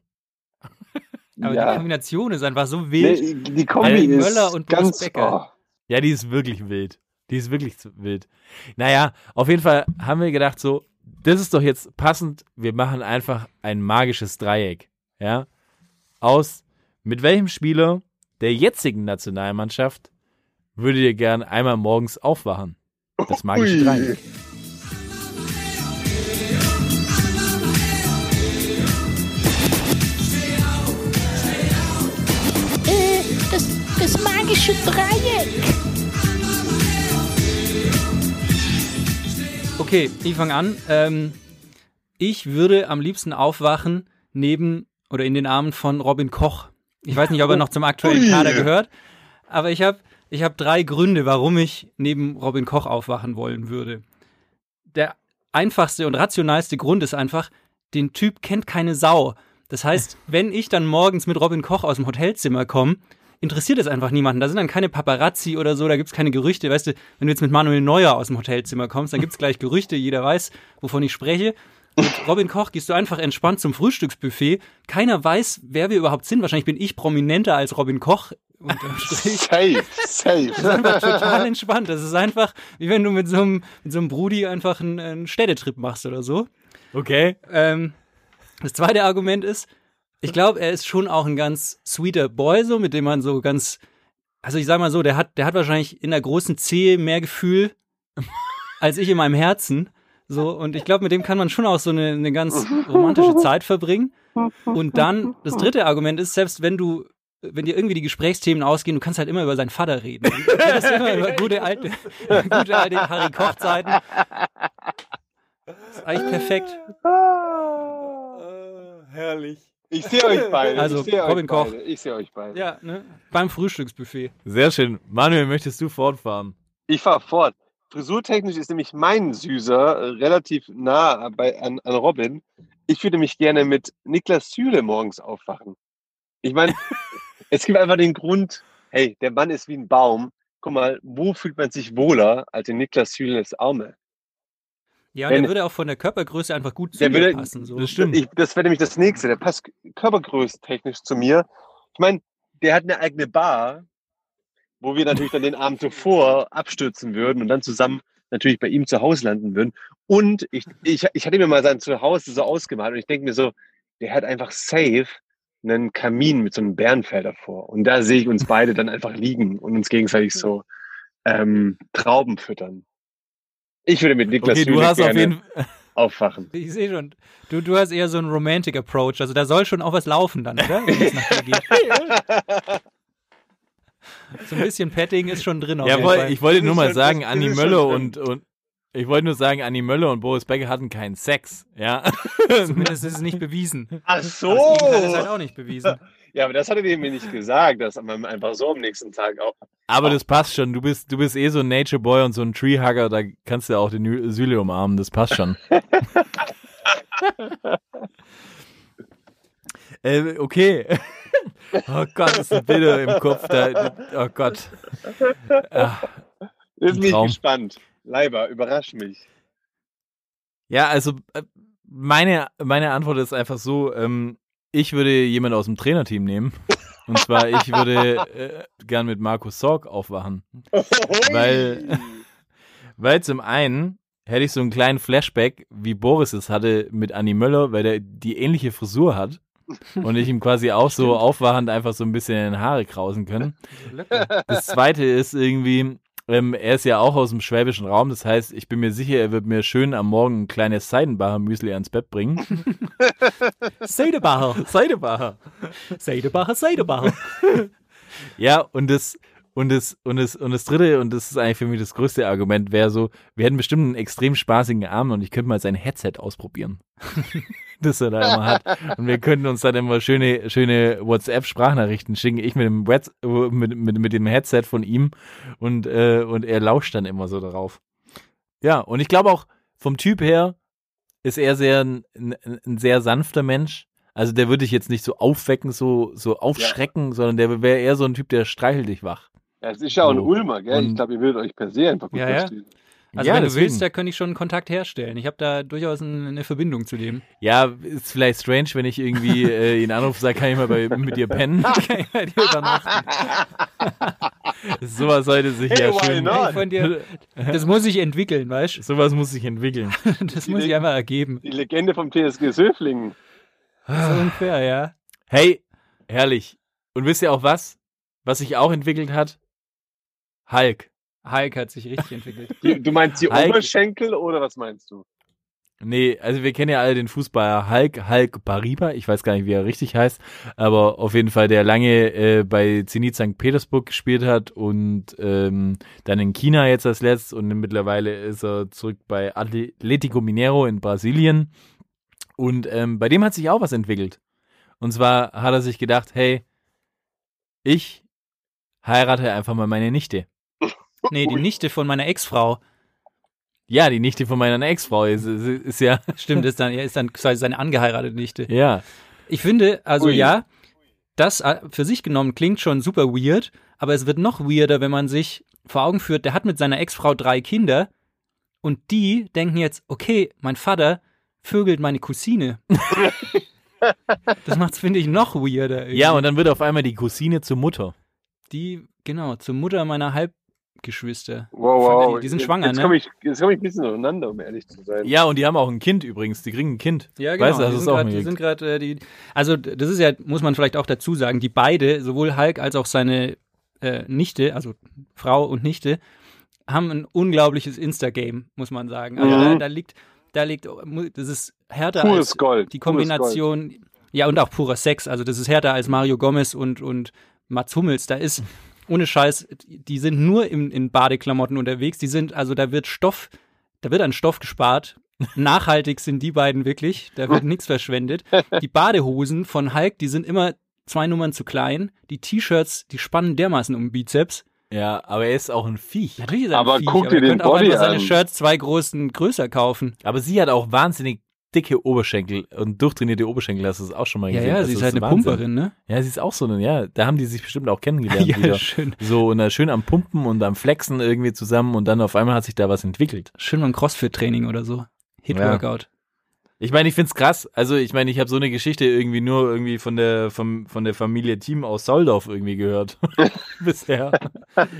Aber die ja. Kombination ist einfach so wild. Nee, die Kombi ist Möller und ganz, Becker. oh. Ja, die ist wirklich wild. Die ist wirklich wild. Naja, auf jeden Fall haben wir gedacht, so, das ist doch jetzt passend. Wir machen einfach ein magisches Dreieck. Ja. Aus, mit welchem Spieler der jetzigen Nationalmannschaft würdet ihr gern einmal morgens aufwachen? Das magische. Dreieck. Äh, das, das magische Dreieck. Okay, ich fange an. Ähm, ich würde am liebsten aufwachen neben oder in den Armen von Robin Koch. Ich weiß nicht, ob er noch zum aktuellen. Kader gehört, aber ich habe ich hab drei Gründe, warum ich neben Robin Koch aufwachen wollen würde. Der einfachste und rationalste Grund ist einfach, den Typ kennt keine Sau. Das heißt, wenn ich dann morgens mit Robin Koch aus dem Hotelzimmer komme, interessiert es einfach niemanden. Da sind dann keine Paparazzi oder so, da gibt's keine Gerüchte. Weißt du, wenn du jetzt mit Manuel Neuer aus dem Hotelzimmer kommst, dann gibt's gleich Gerüchte, jeder weiß, wovon ich spreche. Mit Robin Koch gehst du einfach entspannt zum Frühstücksbuffet. Keiner weiß, wer wir überhaupt sind. Wahrscheinlich bin ich prominenter als Robin Koch. Unterm Strich. Safe, safe. Das ist einfach total entspannt. Das ist einfach, wie wenn du mit so einem, mit so einem Brudi einfach einen, einen Städtetrip machst oder so. Okay. Ähm, das zweite Argument ist, ich glaube, er ist schon auch ein ganz sweeter Boy, so, mit dem man so ganz, also ich sag mal so, der hat, der hat wahrscheinlich in der großen Zehe mehr Gefühl als ich in meinem Herzen. So, und ich glaube, mit dem kann man schon auch so eine, eine ganz romantische Zeit verbringen. Und dann, das dritte Argument ist, selbst wenn du, wenn dir irgendwie die Gesprächsthemen ausgehen, du kannst halt immer über seinen Vater reden. Du redest immer über gute alte, gute alte Harry Koch-Zeiten. Das ist eigentlich perfekt. herrlich. Ich sehe euch beide. Also, ich sehe Robin euch Koch. beide. Ich sehe euch beide. Ja, ne? Beim Frühstücksbuffet. Sehr schön. Manuel, möchtest du fortfahren? Ich fahre fort. Frisurtechnisch ist nämlich mein Süßer äh, relativ nah bei, an, an Robin. Ich würde mich gerne mit Niklas Süle morgens aufwachen. Ich meine, es gibt einfach den Grund, hey, der Mann ist wie ein Baum. Guck mal, wo fühlt man sich wohler als in Niklas Süles Arme? Ja, und Wenn- der würde auch von der Körpergröße einfach gut zu mir würde- passen. So. Das stimmt. Ich, das wäre nämlich das nächste. Der passt körpergrößentechnisch zu mir. Ich meine, der hat eine eigene Bar, wo wir natürlich dann den Abend zuvor abstürzen würden und dann zusammen natürlich bei ihm zu Hause landen würden. Und ich, ich, ich hatte mir mal sein Zuhause so ausgemalt und ich denke mir so, der hat einfach safe einen Kamin mit so einem Bärenfell davor. Und da sehe ich uns beide dann einfach liegen und uns gegenseitig so ähm, Trauben füttern. Ich würde mit Niklas Okay, du Süle hast auf jeden aufwachen. Ich sehe schon. Du, du hast eher so einen Romantic Approach. Also da soll schon auch was laufen dann, oder? Wenn es nach dir geht. So ein bisschen Petting ist schon drin. Auf Ja, jeden woll, Fall. ich wollte nur mal schon- sagen, schon Möller und, und ich wollte nur sagen, Annie Möller und Boris Becker hatten keinen Sex. Ja. Zumindest ist es nicht bewiesen. Ach Aber so! Das Gegenteil ist halt auch nicht bewiesen. Ja, aber das hat er mir nicht gesagt, dass man einfach so am nächsten Tag auch. Aber das passt schon. Du bist, du bist eh so ein Nature Boy und so ein Treehugger, da kannst du auch den Süle umarmen. Das passt schon. äh, okay. Oh Gott, das sind Bilder im Kopf. Da, oh Gott. Ah. Ich Traum. gespannt. Leiber, überrasch mich. Ja, also äh, meine, meine Antwort ist einfach so, ähm, ich würde jemand aus dem Trainerteam nehmen. Und zwar, ich würde äh, gern mit Markus Sorg aufwachen. Weil- Weil zum einen hätte ich so einen kleinen Flashback, wie Boris es hatte mit Annie Möller, weil der die ähnliche Frisur hat. Und ich ihm quasi auch so aufwachend einfach so ein bisschen in den Haare krausen können. Das zweite ist irgendwie, ähm, er ist ja auch aus dem schwäbischen Raum, das heißt, ich bin mir sicher, er wird mir schön am Morgen ein kleines Seidenbacher Müsli ans Bett bringen. Seidebacher, Seidenbacher. Seidebacher, Seidebacher. Ja, und das, und das, und das, und das dritte, und das ist eigentlich für mich das größte Argument, wäre so, wir hätten bestimmt einen extrem spaßigen Abend und ich könnte mal sein Headset ausprobieren. das er da immer hat. Und wir könnten uns dann immer schöne, schöne WhatsApp-Sprachnachrichten schicken. Ich mit dem, äh, mit, mit, mit dem Headset von ihm und, äh, und er lauscht dann immer so darauf. Ja, und ich glaube auch, vom Typ her ist er sehr ein, ein, ein sehr sanfter Mensch. Also der würde dich jetzt nicht so aufwecken, so, so aufschrecken, sondern der wäre eher so ein Typ, der streichelt dich wach. Ja, es ist ja auch ein So. Ulmer, gell? Und- Ich glaube, ihr würdet euch per se einfach gut Ja, ja. Also Ja, wenn du deswegen. willst, da könnte ich schon einen Kontakt herstellen. Ich habe da durchaus ein, eine Verbindung zu dem. Ja, ist vielleicht strange, wenn ich irgendwie äh, ihn anrufe, sag, kann ich mal bei, mit dir pennen? Kann ich bei dir übernachten. Sowas sollte sich Hey, ja schön. Von dir, das muss sich entwickeln, weißt Sowas muss sich entwickeln. du? Das muss sich einfach ergeben. Die Legende vom TSG Söflingen. So ungefähr, ja. Hey, herrlich. Und wisst ihr auch was? Was sich auch entwickelt hat? Hulk. Hulk hat sich richtig entwickelt. Du meinst die Hulk. Oberschenkel oder was meinst du? Nee, also wir kennen ja alle den Fußballer Hulk, Hulk Bariba. Ich weiß gar nicht, wie er richtig heißt, aber auf jeden Fall, der lange äh, bei Zenit St. Petersburg gespielt hat und ähm, dann in China jetzt als letztes und mittlerweile ist er zurück bei Atletico Mineiro in Brasilien. Und ähm, bei dem hat sich auch was entwickelt. Und zwar hat er sich gedacht, hey, ich heirate einfach mal meine Nichte. Nee, die Nichte von meiner Ex-Frau. Ja, die Nichte von meiner Ex-Frau ist, ist, ist ja, Stimmt, ist dann, er ist dann quasi seine angeheiratete Nichte. ja. Ich finde, also Ui. ja, das äh, für sich genommen klingt schon super weird, aber es wird noch weirder, wenn man sich vor Augen führt, der hat mit seiner Ex-Frau drei Kinder und die denken jetzt, okay, mein Vater vögelt meine Cousine. das macht's, finde ich, noch weirder. irgendwie. Ja, und dann wird auf einmal die Cousine zur Mutter. die, genau, zur Mutter meiner Halbgeschwister. Wow, wow. Die sind schwanger, jetzt ne? Komm ich, jetzt komme ich ein bisschen durcheinander, um ehrlich zu sein. Ja, und die haben auch ein Kind übrigens. Die kriegen ein Kind. Ja, Weißt genau. du, das die, ist sind auch grad, die sind gerade äh, die. Also das ist ja, muss man vielleicht auch dazu sagen, die beide, sowohl Hulk als auch seine äh, Nichte, also Frau und Nichte, haben ein unglaubliches Insta-Game, muss man sagen. Also Mhm. da, da liegt, da liegt, das ist härter Pures als Gold. die Kombination, ja und auch purer Sex. Also das ist härter als Mario Gomez und und Mats Hummels. Da ist ohne Scheiß, die sind nur in, in Badeklamotten unterwegs. Die sind, also da wird Stoff, da wird an Stoff gespart. Nachhaltig sind die beiden wirklich. Da wird nichts verschwendet. Die Badehosen von Hulk, die sind immer zwei Nummern zu klein. Die T-Shirts, die spannen dermaßen um den Bizeps. Ja, aber er ist auch ein Viech. Natürlich ist er ein Aber Viech, guck aber dir er den könnte auch Body einfach seine an. Shirts zwei großen größer kaufen. Aber sie hat auch wahnsinnig dicke Oberschenkel und durchtrainierte Oberschenkel. Hast du das auch schon mal Ja, gesehen? ja, Das sie ist ist halt eine Wahnsinn. Pumperin, ne? Ja, sie ist auch so eine, ja. Da haben die sich bestimmt auch kennengelernt Ja, wieder. schön. So, und schön am Pumpen und am Flexen irgendwie zusammen und dann auf einmal hat sich da was entwickelt. Schön beim Crossfit-Training oder so. Hit-Workout. Ich meine, ich find's krass. Also, ich meine, ich habe so eine Geschichte irgendwie nur irgendwie von der vom, von der Familie Team aus Soldorf irgendwie gehört. Bisher.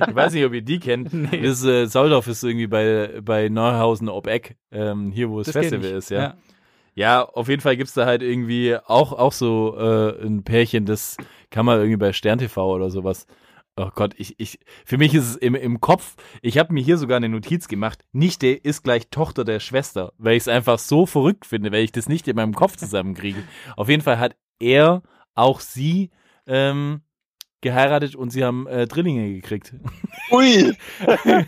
Ich weiß nicht, ob ihr die kennt. Das äh, Soldorf ist irgendwie bei bei Neuhausen ob Eck, ähm, hier wo das, kenn Festival ist, ja. Ja, auf jeden Fall gibt's da halt irgendwie auch auch so äh, ein Pärchen, das kann man irgendwie bei Stern TV oder sowas. Oh Gott, ich, ich, für mich ist es im, im Kopf, ich habe mir hier sogar eine Notiz gemacht, Nichte ist gleich Tochter der Schwester, weil ich es einfach so verrückt finde, weil ich das nicht in meinem Kopf zusammenkriege. Auf jeden Fall hat er auch sie ähm, geheiratet und sie haben äh, Drillinge gekriegt. Ui!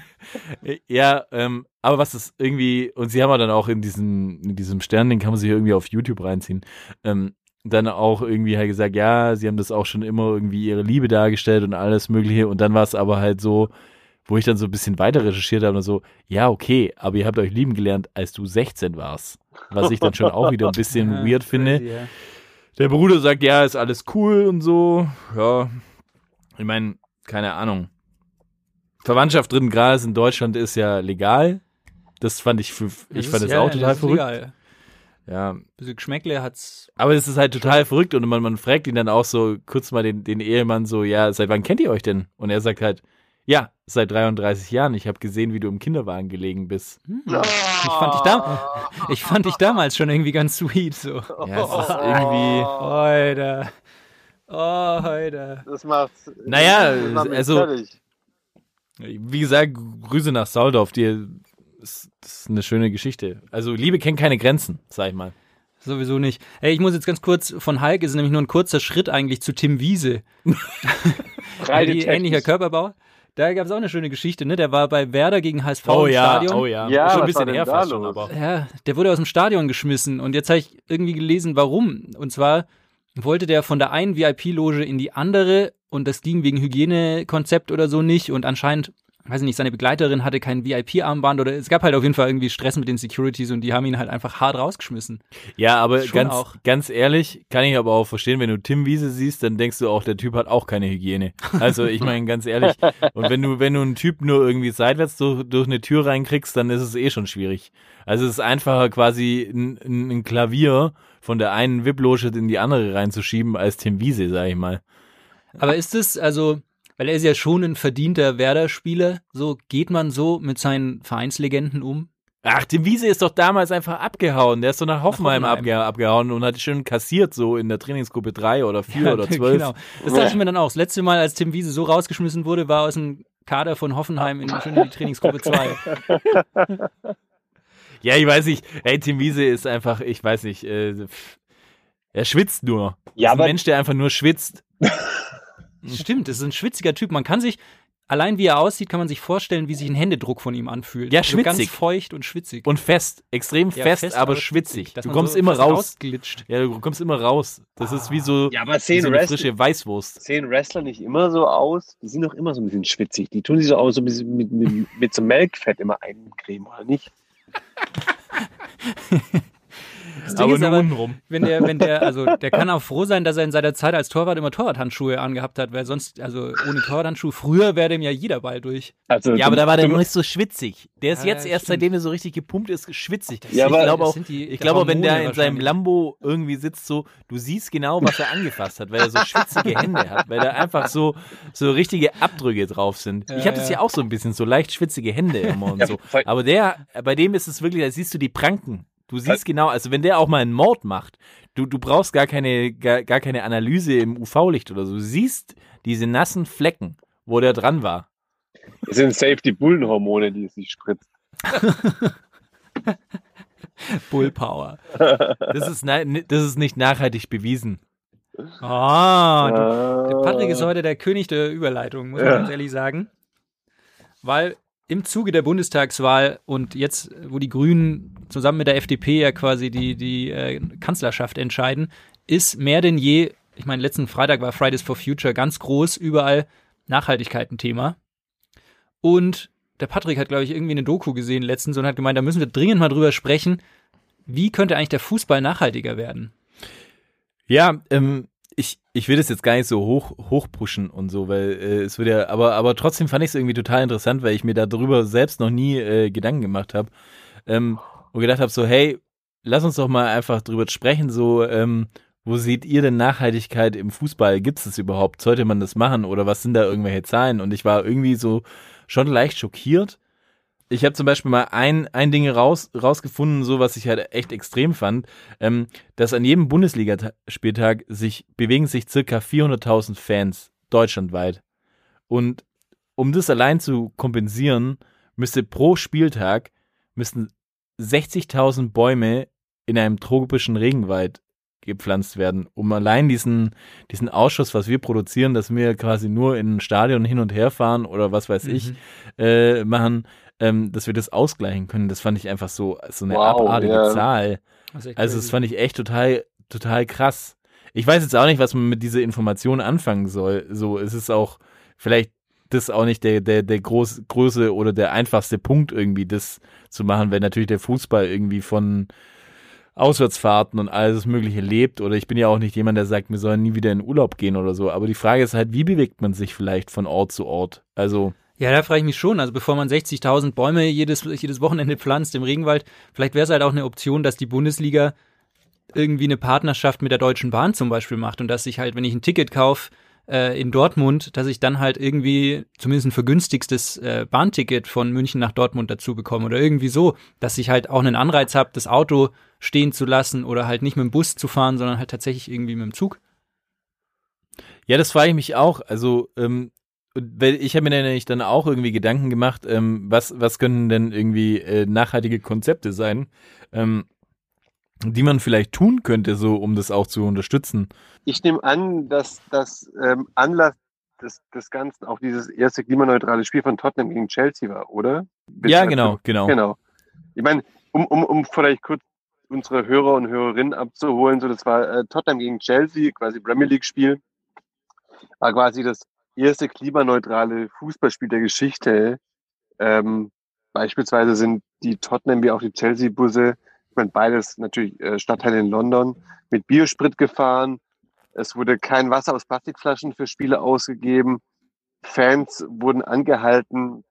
Ja, ähm, aber was ist irgendwie, und sie haben ja dann auch in diesem, in diesem Stern, den kann man sich irgendwie auf YouTube reinziehen, ähm, dann auch irgendwie halt gesagt, ja, sie haben das auch schon immer irgendwie ihre Liebe dargestellt und alles Mögliche. Und dann war es aber halt so, wo ich dann so ein bisschen weiter recherchiert habe und so, ja, okay, aber ihr habt euch lieben gelernt, als du 16 warst. Was ich dann schon auch wieder ein bisschen Ja, weird finde. ja. Der Bruder sagt, ja, ist alles cool und so. Ja, ich meine, keine Ahnung. Verwandtschaft dritten Grades in Deutschland ist ja legal. Das fand ich, für, ich Das fand ist- das ja, auch total ist verrückt. legal. Ja, Bisschen Geschmäckle hat's. aber es ist halt total verrückt und man, man fragt ihn dann auch so kurz mal den, den Ehemann so, ja, seit wann kennt ihr euch denn? Und er sagt halt, ja, seit 33 Jahren. Ich habe gesehen, wie du im Kinderwagen gelegen bist. Ich fand dich da, ich fand dich damals schon irgendwie ganz sweet, so. Ja, es ist irgendwie, Heute. Oh, heute. Das macht. Naja, das macht also- fertig. wie gesagt, Grüße nach Saudorf, dir ist, das ist eine schöne Geschichte. Also Liebe kennt keine Grenzen, sag ich mal. Sowieso nicht. Ey, ich muss jetzt ganz kurz, von Hulk ist nämlich nur ein kurzer Schritt eigentlich zu Tim Wiese. Die ähnlicher Körperbau. Da gab es auch eine schöne Geschichte, ne? Der war bei Werder gegen HSV Oh im ja, Stadion. oh ja. Ja, Schon ein bisschen denn her da fast schon, aber. Ja, der wurde aus dem Stadion geschmissen und jetzt habe ich irgendwie gelesen, warum. Und zwar wollte der von der einen VIP-Loge in die andere und das ging wegen Hygienekonzept oder so nicht und anscheinend, weiß ich nicht, seine Begleiterin hatte kein VIP-Armband oder es gab halt auf jeden Fall irgendwie Stress mit den Securities und die haben ihn halt einfach hart rausgeschmissen. Ja, aber Schon ganz, auch. ganz ehrlich, kann ich aber auch verstehen, wenn du Tim Wiese siehst, dann denkst du auch, der Typ hat auch keine Hygiene. Also ich meine, ganz ehrlich, und wenn du, wenn du einen Typ nur irgendwie seitwärts durch, durch eine Tür reinkriegst, dann ist es eh schon schwierig. Also es ist einfacher quasi ein, ein ein Klavier von der einen VIP-Loge in die andere reinzuschieben als Tim Wiese, sag ich mal. Aber ist es, also, weil er ist ja schon ein verdienter Werder-Spieler, so geht man so mit seinen Vereinslegenden um? Ach, Tim Wiese ist doch damals einfach abgehauen. Der ist doch nach Hoffenheim, Hoffenheim. Abge abgehauen und hat schön kassiert, so in der Trainingsgruppe 3 oder 4 oder 12. Genau. Das dachte ich mir dann auch. Das letzte Mal, als Tim Wiese so rausgeschmissen wurde, war aus dem Kader von Hoffenheim in, in die Trainingsgruppe 2. Ja, ich weiß nicht. Ey, Tim Wiese ist einfach, ich weiß nicht, äh, er schwitzt nur. Ja, ist ein Mensch, der einfach nur schwitzt. Stimmt, das ist ein schwitziger Typ. Man kann sich, allein wie er aussieht, kann man sich vorstellen, wie sich ein Händedruck von ihm anfühlt. Ja, So ganz schwitzig. feucht und schwitzig. Und fest. Extrem Ja, fest, aber schwitzig. Du kommst so immer raus. Ja, du kommst immer raus. Das ist wie so, Ja, aber wie sehen, so eine Wrestler, frische Weißwurst. sehen Wrestler nicht immer so aus? Die sind doch immer so ein bisschen schwitzig. Die tun sich so aus, so ein bisschen mit, mit, mit so Melkfett immer eincremen, oder nicht? Das Ding Aber ist nur aber, untenrum. wenn der, wenn der, also der kann auch froh sein, dass er in seiner Zeit als Torwart immer Torwarthandschuhe angehabt hat, weil sonst, also ohne Torwarthandschuhe, früher wäre dem ja jeder Ball durch. Also, Ja, aber da war der noch nicht so schwitzig. Der ist Ja, jetzt erst, stimmt. seitdem er so richtig gepumpt ist, schwitzig. Ja, ich aber glaube auch, sind die- ich glaube, wenn der in seinem. Lambo irgendwie sitzt, so, du siehst genau, was er angefasst hat, weil er so schwitzige Hände hat, weil da einfach so, so richtige Abdrücke drauf sind. Ja, ich habe das ja. auch so ein bisschen, so leicht schwitzige Hände immer und Ja, so. Aber der, bei dem ist es wirklich, da siehst du die Pranken. Du siehst genau, also wenn der auch mal einen Mord macht, du, du brauchst gar keine, gar, gar keine Analyse im UV-Licht oder so. Du siehst diese nassen Flecken, wo der dran war. Das sind safe die Bullenhormone, die es sich spritzt. Bullpower. Das ist, das ist nicht nachhaltig bewiesen. Ah, Ah. Der Patrick ist heute der König der Überleitung, muss man Ja. ganz ehrlich sagen. Weil im Zuge der Bundestagswahl und jetzt, wo die Grünen zusammen mit der FDP ja quasi die, die äh, Kanzlerschaft entscheiden, ist mehr denn je, ich meine, letzten Freitag war Fridays for Future ganz groß, überall Nachhaltigkeit ein Thema. Und der Patrick hat, glaube ich, irgendwie eine Doku gesehen letztens und hat gemeint, da müssen wir dringend mal drüber sprechen, wie könnte eigentlich der Fußball nachhaltiger werden? Ja, ähm, ich, ich will das jetzt gar nicht so hoch, pushen und so, weil äh, es wird ja, aber, aber trotzdem fand ich es irgendwie total interessant, weil ich mir darüber selbst noch nie äh, Gedanken gemacht habe. Ähm, und gedacht habe, so, hey, lass uns doch mal einfach drüber sprechen, so, ähm, wo seht ihr denn Nachhaltigkeit im Fußball? Gibt es das überhaupt? Sollte man das machen oder was sind da irgendwelche Zahlen? Und ich war irgendwie so schon leicht schockiert. Ich habe zum Beispiel mal ein, ein Ding raus, rausgefunden, so was ich halt echt extrem fand, ähm, dass an jedem Bundesligaspieltag sich bewegen sich circa 400.000 Fans deutschlandweit. Und um das allein zu kompensieren, müsste pro Spieltag müssten 60.000 Bäume in einem tropischen Regenwald gepflanzt werden, um allein diesen, diesen Ausschuss, was wir produzieren, dass wir quasi nur in ein Stadion hin und her fahren oder was weiß ich, äh, machen, ähm, dass wir das ausgleichen können. Das fand ich einfach so, so eine Wow, abartige ja. Zahl. Also das fand ich echt total, total krass. Ich weiß jetzt auch nicht, was man mit dieser Information anfangen soll. So, es ist auch vielleicht das auch nicht der, der, der groß, Größe oder der einfachste Punkt irgendwie, das zu machen, wenn natürlich der Fußball irgendwie von Auswärtsfahrten und alles Mögliche lebt. Oder ich bin ja auch nicht jemand, der sagt, wir sollen nie wieder in Urlaub gehen oder so. Aber die Frage ist halt, wie bewegt man sich vielleicht von Ort zu Ort? Also, Ja, da frage ich mich schon. Also bevor man 60.000 Bäume jedes, jedes Wochenende pflanzt im Regenwald, vielleicht wäre es halt auch eine Option, dass die Bundesliga irgendwie eine Partnerschaft mit der Deutschen Bahn zum Beispiel macht und dass ich halt, wenn ich ein Ticket kaufe äh, in Dortmund, dass ich dann halt irgendwie zumindest ein vergünstigstes äh, Bahnticket von München nach Dortmund dazu bekomme oder irgendwie so, dass ich halt auch einen Anreiz habe, das Auto stehen zu lassen oder halt nicht mit dem Bus zu fahren, sondern halt tatsächlich irgendwie mit dem Zug. Ja, das frage ich mich auch. Also, ähm, ich habe mir nämlich dann auch irgendwie Gedanken gemacht, ähm, was, was können denn irgendwie äh, nachhaltige Konzepte sein, ähm, die man vielleicht tun könnte, so um das auch zu unterstützen. Ich nehme an, dass das ähm, Anlass des, des Ganzen auch dieses erste klimaneutrale Spiel von Tottenham gegen Chelsea war, oder? Ja, genau, genau. Genau. Ich meine, um, um, um vielleicht kurz unsere Hörer und Hörerinnen abzuholen, so das war äh, Tottenham gegen Chelsea, quasi Premier League Spiel, war quasi das erste klimaneutrale Fußballspiel der Geschichte. Ähm, beispielsweise sind die Tottenham wie auch die Chelsea-Busse, meine beides natürlich äh, Stadtteile in London, mit Biosprit gefahren. Es wurde kein Wasser aus Plastikflaschen für Spiele ausgegeben. Fans wurden angehalten,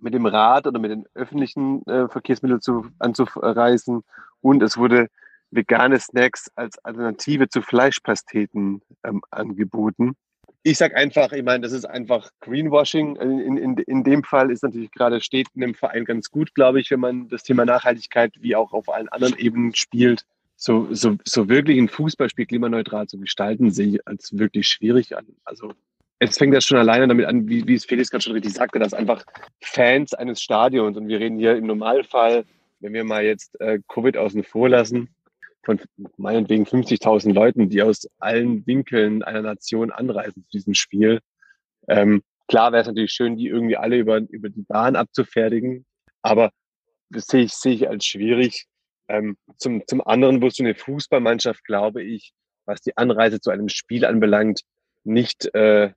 mit dem Rad oder mit den öffentlichen äh, Verkehrsmitteln zu, anzureisen. Und es wurde vegane Snacks als Alternative zu Fleischpasteten ähm, angeboten. Ich sag einfach, ich meine, das ist einfach Greenwashing. In, in, in dem Fall ist natürlich gerade steht in dem Verein ganz gut, glaube ich, wenn man das Thema Nachhaltigkeit wie auch auf allen anderen Ebenen spielt. So, so, so wirklich ein Fußballspiel klimaneutral zu gestalten, sehe ich als wirklich schwierig an. Also es fängt ja schon alleine damit an, wie, wie es Felix gerade schon richtig sagte, dass einfach Fans eines Stadions, und wir reden hier im Normalfall, wenn wir mal jetzt äh, Covid außen vor lassen, von meinetwegen 50.000 Leuten, die aus allen Winkeln einer Nation anreisen zu diesem Spiel. Ähm, klar wäre es natürlich schön, die irgendwie alle über, über die Bahn abzufertigen, aber das sehe ich, sehe ich als schwierig. Ähm, zum, zum anderen wirst du eine Fußballmannschaft, glaube ich, was die Anreise zu einem Spiel anbelangt, nicht äh,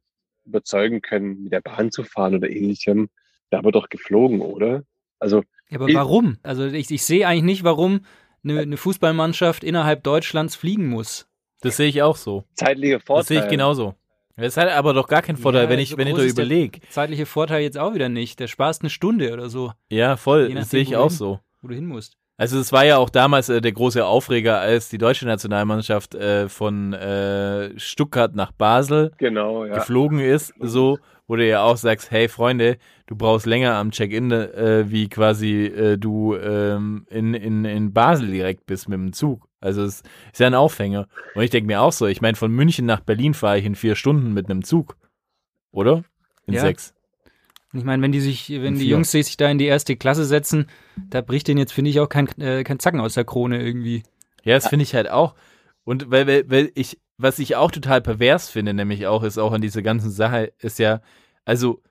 überzeugen können, mit der Bahn zu fahren oder ähnlichem. Da wird doch geflogen, oder? Also. Ja, aber warum? Also ich, ich sehe eigentlich nicht, warum eine, eine Fußballmannschaft innerhalb Deutschlands fliegen muss. Das sehe ich auch so. Zeitliche Vorteil. Das sehe ich genauso. Das hat aber doch gar keinen Vorteil, Ja, wenn ich, so wenn ich da überlege. Zeitliche Vorteil jetzt auch wieder nicht. Der sparst eine Stunde oder so, Ja, voll. Das sehe ich auch wohin. so. wo du hin musst. Also es war ja auch damals äh, der große Aufreger, als die deutsche Nationalmannschaft äh, von äh, Stuttgart nach Basel Genau, ja. geflogen ist, so, wo du ja auch sagst, hey Freunde, du brauchst länger am Check-in, äh, wie quasi äh, du ähm, in, in, in Basel direkt bist mit dem Zug. Also es ist ja ein Aufhänger. Und ich denke mir auch so, ich meine, von München nach Berlin fahre ich in vier Stunden mit einem Zug. Oder? In Ja. sechs. Ich meine, wenn die sich, wenn die. Jungs sich da in die erste Klasse setzen, da bricht denen jetzt, finde ich, auch kein, äh, kein Zacken aus der Krone irgendwie. Ja, das finde ich halt auch. Und weil, weil, weil ich, was ich auch total pervers finde, nämlich auch, ist auch an dieser ganzen Sache, ist ja, also,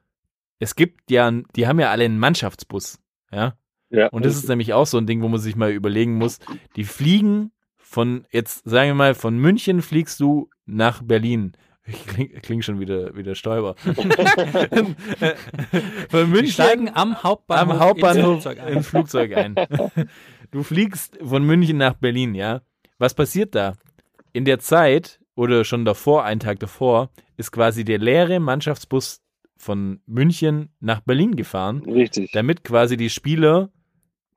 es gibt ja, die haben ja alle einen Mannschaftsbus, ja. ja. Und das ist nämlich auch so ein Ding, wo man sich mal überlegen muss, die fliegen von, jetzt sagen wir mal, von München fliegst du nach Berlin. Ich kling, kling schon wieder, wieder Stäuber. von Die München steigen am Hauptbahnhof, am Hauptbahnhof ins Flugzeug ein. ins Flugzeug ein. Du fliegst von München nach Berlin, ja. Was passiert da? In der Zeit oder schon davor, einen Tag davor, ist quasi der leere Mannschaftsbus von München nach Berlin gefahren, Richtig. damit quasi die Spieler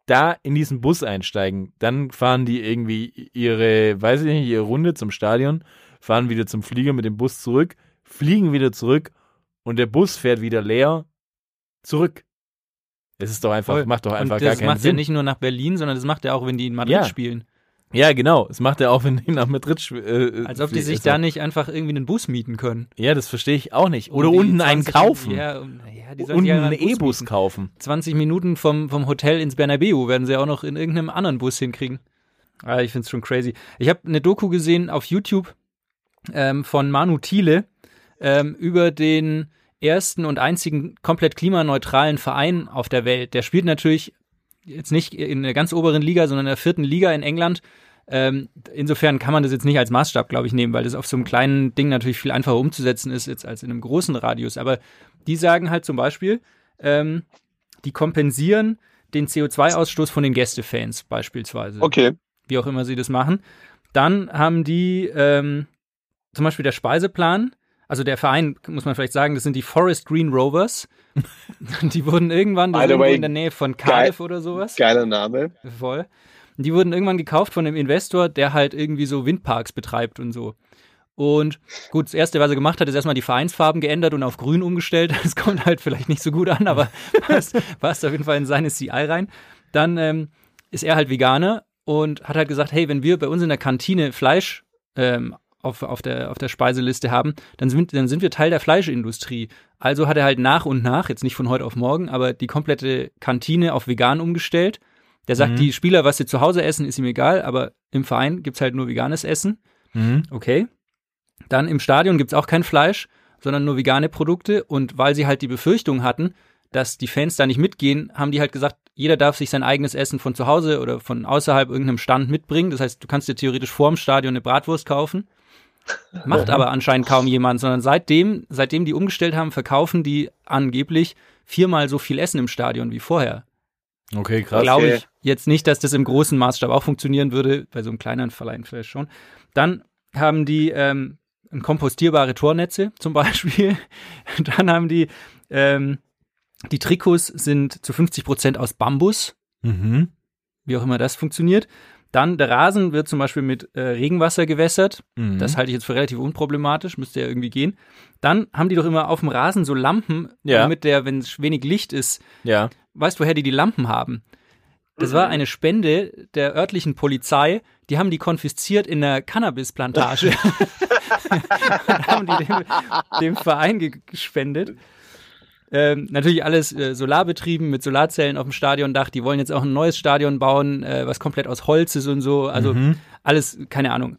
da in diesen Bus einsteigen. Dann fahren die irgendwie ihre, weiß ich nicht, ihre Runde zum Stadion, fahren wieder zum Flieger mit dem Bus zurück, fliegen wieder zurück und der Bus fährt wieder leer zurück. Es ist doch einfach, Voll. macht doch einfach Und gar das keinen macht ja Sinn. nicht nur nach Berlin, sondern das macht er auch, wenn die in Madrid Ja. spielen. Ja, genau. Es macht er auch, wenn die nach Madrid sch- äh, Als ob die sich da nicht einfach irgendwie einen Bus mieten können. Ja, das verstehe ich auch nicht. Oder unten einen 20 kaufen. Ja, ja, die sollen unten ja einen Bus E-Bus mieten. kaufen. 20 Minuten vom, vom Hotel ins Bernabeu werden sie auch noch in irgendeinem anderen Bus hinkriegen. Ah, ich find's schon crazy. Ich habe eine Doku gesehen auf YouTube ähm, von Manu Thiele ähm, über den ersten und einzigen komplett klimaneutralen Verein auf der Welt. Der spielt natürlich jetzt nicht in der ganz oberen Liga, sondern in der vierten Liga in England. Ähm, insofern kann man das jetzt nicht als Maßstab, glaube ich, nehmen, weil das auf so einem kleinen Ding natürlich viel einfacher umzusetzen ist jetzt als in einem großen Radius. Aber die sagen halt zum Beispiel, ähm, die kompensieren den CO2-Ausstoß von den Gästefans beispielsweise Okay. wie auch immer sie das machen. Dann haben die ähm, zum Beispiel der Speiseplan, also der Verein, muss man vielleicht sagen, das sind die Forest Green Rovers. die wurden irgendwann, die way, in der Nähe von Cardiff oder sowas. Geiler Name. Voll. Und die wurden irgendwann gekauft von einem Investor, der halt irgendwie so Windparks betreibt und so. Und gut, das erste, was er gemacht hat, ist erstmal die Vereinsfarben geändert und auf grün umgestellt. Das kommt halt vielleicht nicht so gut an, aber passt, passt auf jeden Fall in seine CI rein. Dann ähm, ist er halt Veganer und hat halt gesagt, hey, wenn wir bei uns in der Kantine Fleisch ähm, auf, auf, der, auf der Speiseliste haben, dann sind, dann sind wir Teil der Fleischindustrie. Also hat er halt nach und nach, jetzt nicht von heute auf morgen, aber die komplette Kantine auf vegan umgestellt. Der sagt, Mhm. die Spieler, was sie zu Hause essen, ist ihm egal, aber im Verein gibt's halt nur veganes Essen. Mhm. Okay. Dann im Stadion gibt's auch kein Fleisch, sondern nur vegane Produkte. Und weil sie halt die Befürchtung hatten, dass die Fans da nicht mitgehen, haben die halt gesagt, jeder darf sich sein eigenes Essen von zu Hause oder von außerhalb irgendeinem Stand mitbringen. Das heißt, du kannst dir theoretisch vorm Stadion eine Bratwurst kaufen. Macht aber anscheinend kaum jemand, sondern seitdem, seitdem die umgestellt haben, verkaufen die angeblich viermal so viel Essen im Stadion wie vorher. Okay, krass. Glaube Okay. ich jetzt nicht, dass das im großen Maßstab auch funktionieren würde, bei so einem kleineren Verein vielleicht schon. Dann haben die ähm, kompostierbare Tornetze zum Beispiel. Dann haben die ähm, die Trikots sind zu 50 Prozent aus Bambus, Mhm. wie auch immer das funktioniert. Dann der Rasen wird zum Beispiel mit äh, Regenwasser gewässert. Mhm. Das halte ich jetzt für relativ unproblematisch, müsste ja irgendwie gehen. Dann haben die doch immer auf dem Rasen so Lampen, Ja. damit der, wenn es wenig Licht ist, ja. weißt woher die die Lampen haben? Das war eine Spende der örtlichen Polizei. Die haben die konfisziert in einer Cannabisplantage. Und haben die dem, dem Verein ge gespendet. Ähm, natürlich alles äh, solarbetrieben mit Solarzellen auf dem Stadiondach. Die wollen jetzt auch ein neues Stadion bauen, äh, was komplett aus Holz ist und so. Also alles, keine Ahnung.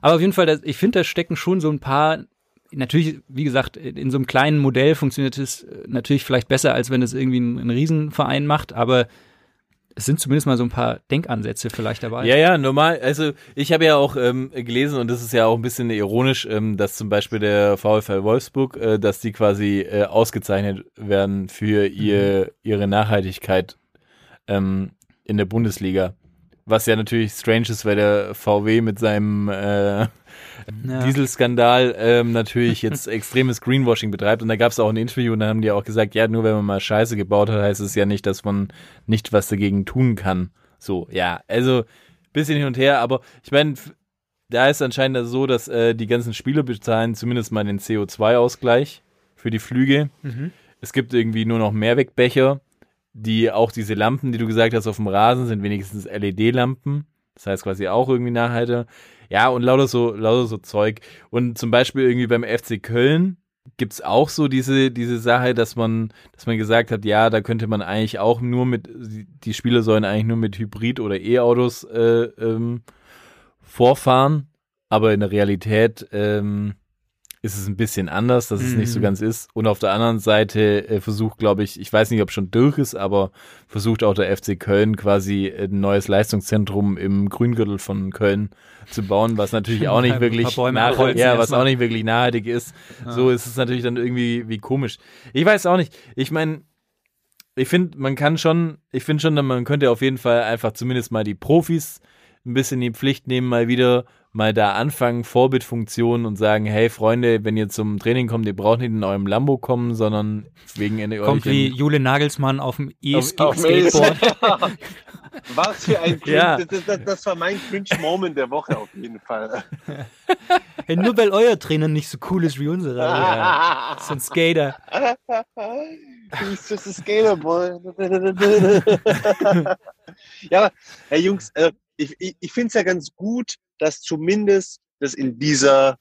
Aber auf jeden Fall, das, ich finde, da stecken schon so ein paar. Natürlich, wie gesagt, in so einem kleinen Modell funktioniert es äh, natürlich vielleicht besser, als wenn es irgendwie ein, ein Riesenverein macht, aber es sind zumindest mal so ein paar Denkansätze vielleicht dabei. Ja, ja, normal. Also ich habe ja auch ähm, gelesen und das ist ja auch ein bisschen ironisch, ähm, dass zum Beispiel der VfL Wolfsburg, äh, dass die quasi äh, ausgezeichnet werden für ihr, ihre Nachhaltigkeit ähm, in der Bundesliga. Was ja natürlich strange ist, weil der VW mit seinem äh, Ja. Dieselskandal ähm, natürlich jetzt extremes Greenwashing betreibt. Und da gab es auch ein Interview und da haben die auch gesagt, ja, nur wenn man mal Scheiße gebaut hat, heißt es ja nicht, dass man nicht was dagegen tun kann. So, ja, also bisschen hin und her, aber ich meine, da ist anscheinend so, dass äh, die ganzen Spieler bezahlen zumindest mal den CO2-Ausgleich für die Flüge. Es gibt irgendwie nur noch Mehrwegbecher, die auch diese Lampen, die du gesagt hast, auf dem Rasen sind wenigstens LED-Lampen. Das heißt quasi auch irgendwie nachhaltiger. Ja, und lauter so, lauter so Zeug. Und zum Beispiel irgendwie beim FC Köln gibt's auch so diese, diese Sache, dass man, dass man gesagt hat, ja, da könnte man eigentlich auch nur mit, die Spieler sollen eigentlich nur mit Hybrid- oder E-Autos äh, ähm, vorfahren. Aber in der Realität ähm, ist es ein bisschen anders, dass es nicht so Mhm. ganz ist. Und auf der anderen Seite äh, versucht, glaube ich, ich weiß nicht, ob schon durch ist, aber versucht auch der FC Köln quasi ein neues Leistungszentrum im Grüngürtel von Köln zu bauen, was natürlich auch nicht wirklich nachhaltig, ja, was auch nicht wirklich nachhaltig ist. So ist es natürlich dann irgendwie wie komisch. Ich weiß auch nicht. Ich meine, ich finde, man kann schon, ich finde schon, man könnte auf jeden Fall einfach zumindest mal die Profis ein bisschen in die Pflicht nehmen, mal wieder, mal da anfangen, Vorbildfunktionen und sagen, hey Freunde, wenn ihr zum Training kommt, ihr braucht nicht in eurem Lambo kommen, sondern wegen in Kommt euch wie Jule Nagelsmann auf dem Auf- auf dem E-Skateboard. Was für ein Cringe. Ja. Das, das, das, das war mein Cringe-Moment der Woche auf jeden Fall. hey, nur weil euer Trainer nicht so cool ist wie unserer. Ja. So ein Skater. He's just a skater boy. ja, aber, Herr Jungs, äh, ich, ich, ich finde es ja ganz gut, dass zumindest das in dieser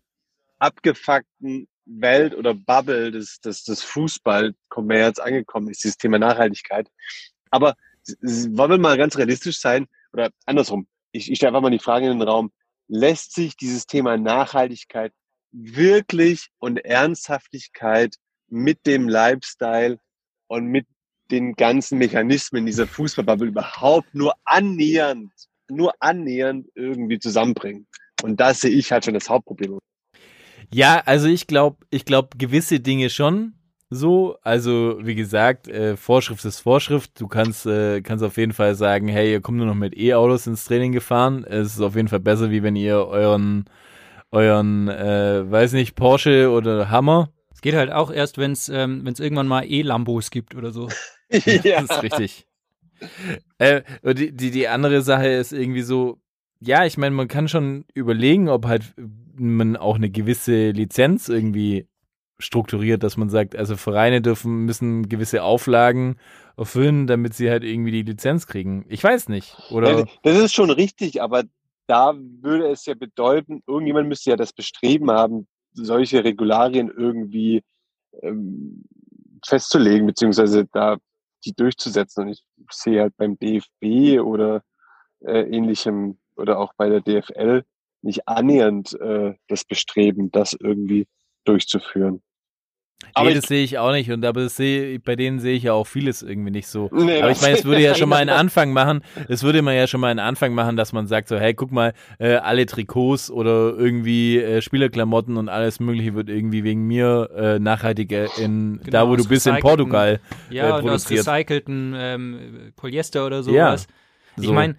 abgefuckten Welt oder Bubble des, des, des Fußballkommerz angekommen ist, dieses Thema Nachhaltigkeit. Aber wollen wir mal ganz realistisch sein oder andersrum? Ich, ich stelle einfach mal die Frage in den Raum. Lässt sich dieses Thema Nachhaltigkeit wirklich und Ernsthaftigkeit mit dem Lifestyle und mit den ganzen Mechanismen dieser Fußballbubble überhaupt nur annähernd, nur annähernd irgendwie zusammenbringen. Und da sehe ich halt schon das Hauptproblem. Ja, also ich glaube, ich glaube gewisse Dinge schon so. Also wie gesagt, äh, Vorschrift ist Vorschrift. Du kannst, äh, kannst auf jeden Fall sagen, hey, ihr kommt nur noch mit E-Autos ins Training gefahren. Es ist auf jeden Fall besser, wie wenn ihr euren, euren, äh, weiß nicht, Porsche oder Hammer. Es geht halt auch erst, wenn es ähm, wenn's irgendwann mal E-Lambos gibt oder so. Das ist richtig. Äh, die, die, die andere Sache ist irgendwie so, ja, ich meine, man kann schon überlegen, ob halt man auch eine gewisse Lizenz irgendwie strukturiert, dass man sagt, also Vereine dürfen, müssen gewisse Auflagen erfüllen, damit sie halt irgendwie die Lizenz kriegen. Ich weiß nicht. Oder Das ist schon richtig, aber da würde es ja bedeuten, irgendjemand müsste ja das Bestreben haben, solche Regularien irgendwie ähm, festzulegen, beziehungsweise da die durchzusetzen. Und ich sehe halt beim DFB oder äh, ähnlichem oder auch bei der DFL nicht annähernd äh, das Bestreben, das irgendwie durchzuführen. Aber nee, ich- das sehe ich auch nicht. Und aber sehe, bei denen sehe ich ja auch vieles irgendwie nicht so. Nee, aber ich meine, es würde ja schon mal einen Anfang machen. Es würde man ja schon mal einen Anfang machen, dass man sagt so, hey, guck mal, äh, alle Trikots oder irgendwie äh, Spielerklamotten und alles Mögliche wird irgendwie wegen mir äh, nachhaltiger in da, Genau, wo du bist in Portugal Ja, äh, und aus produziert. recycelten ähm, Polyester oder Ja, sowas. Ich so. meine,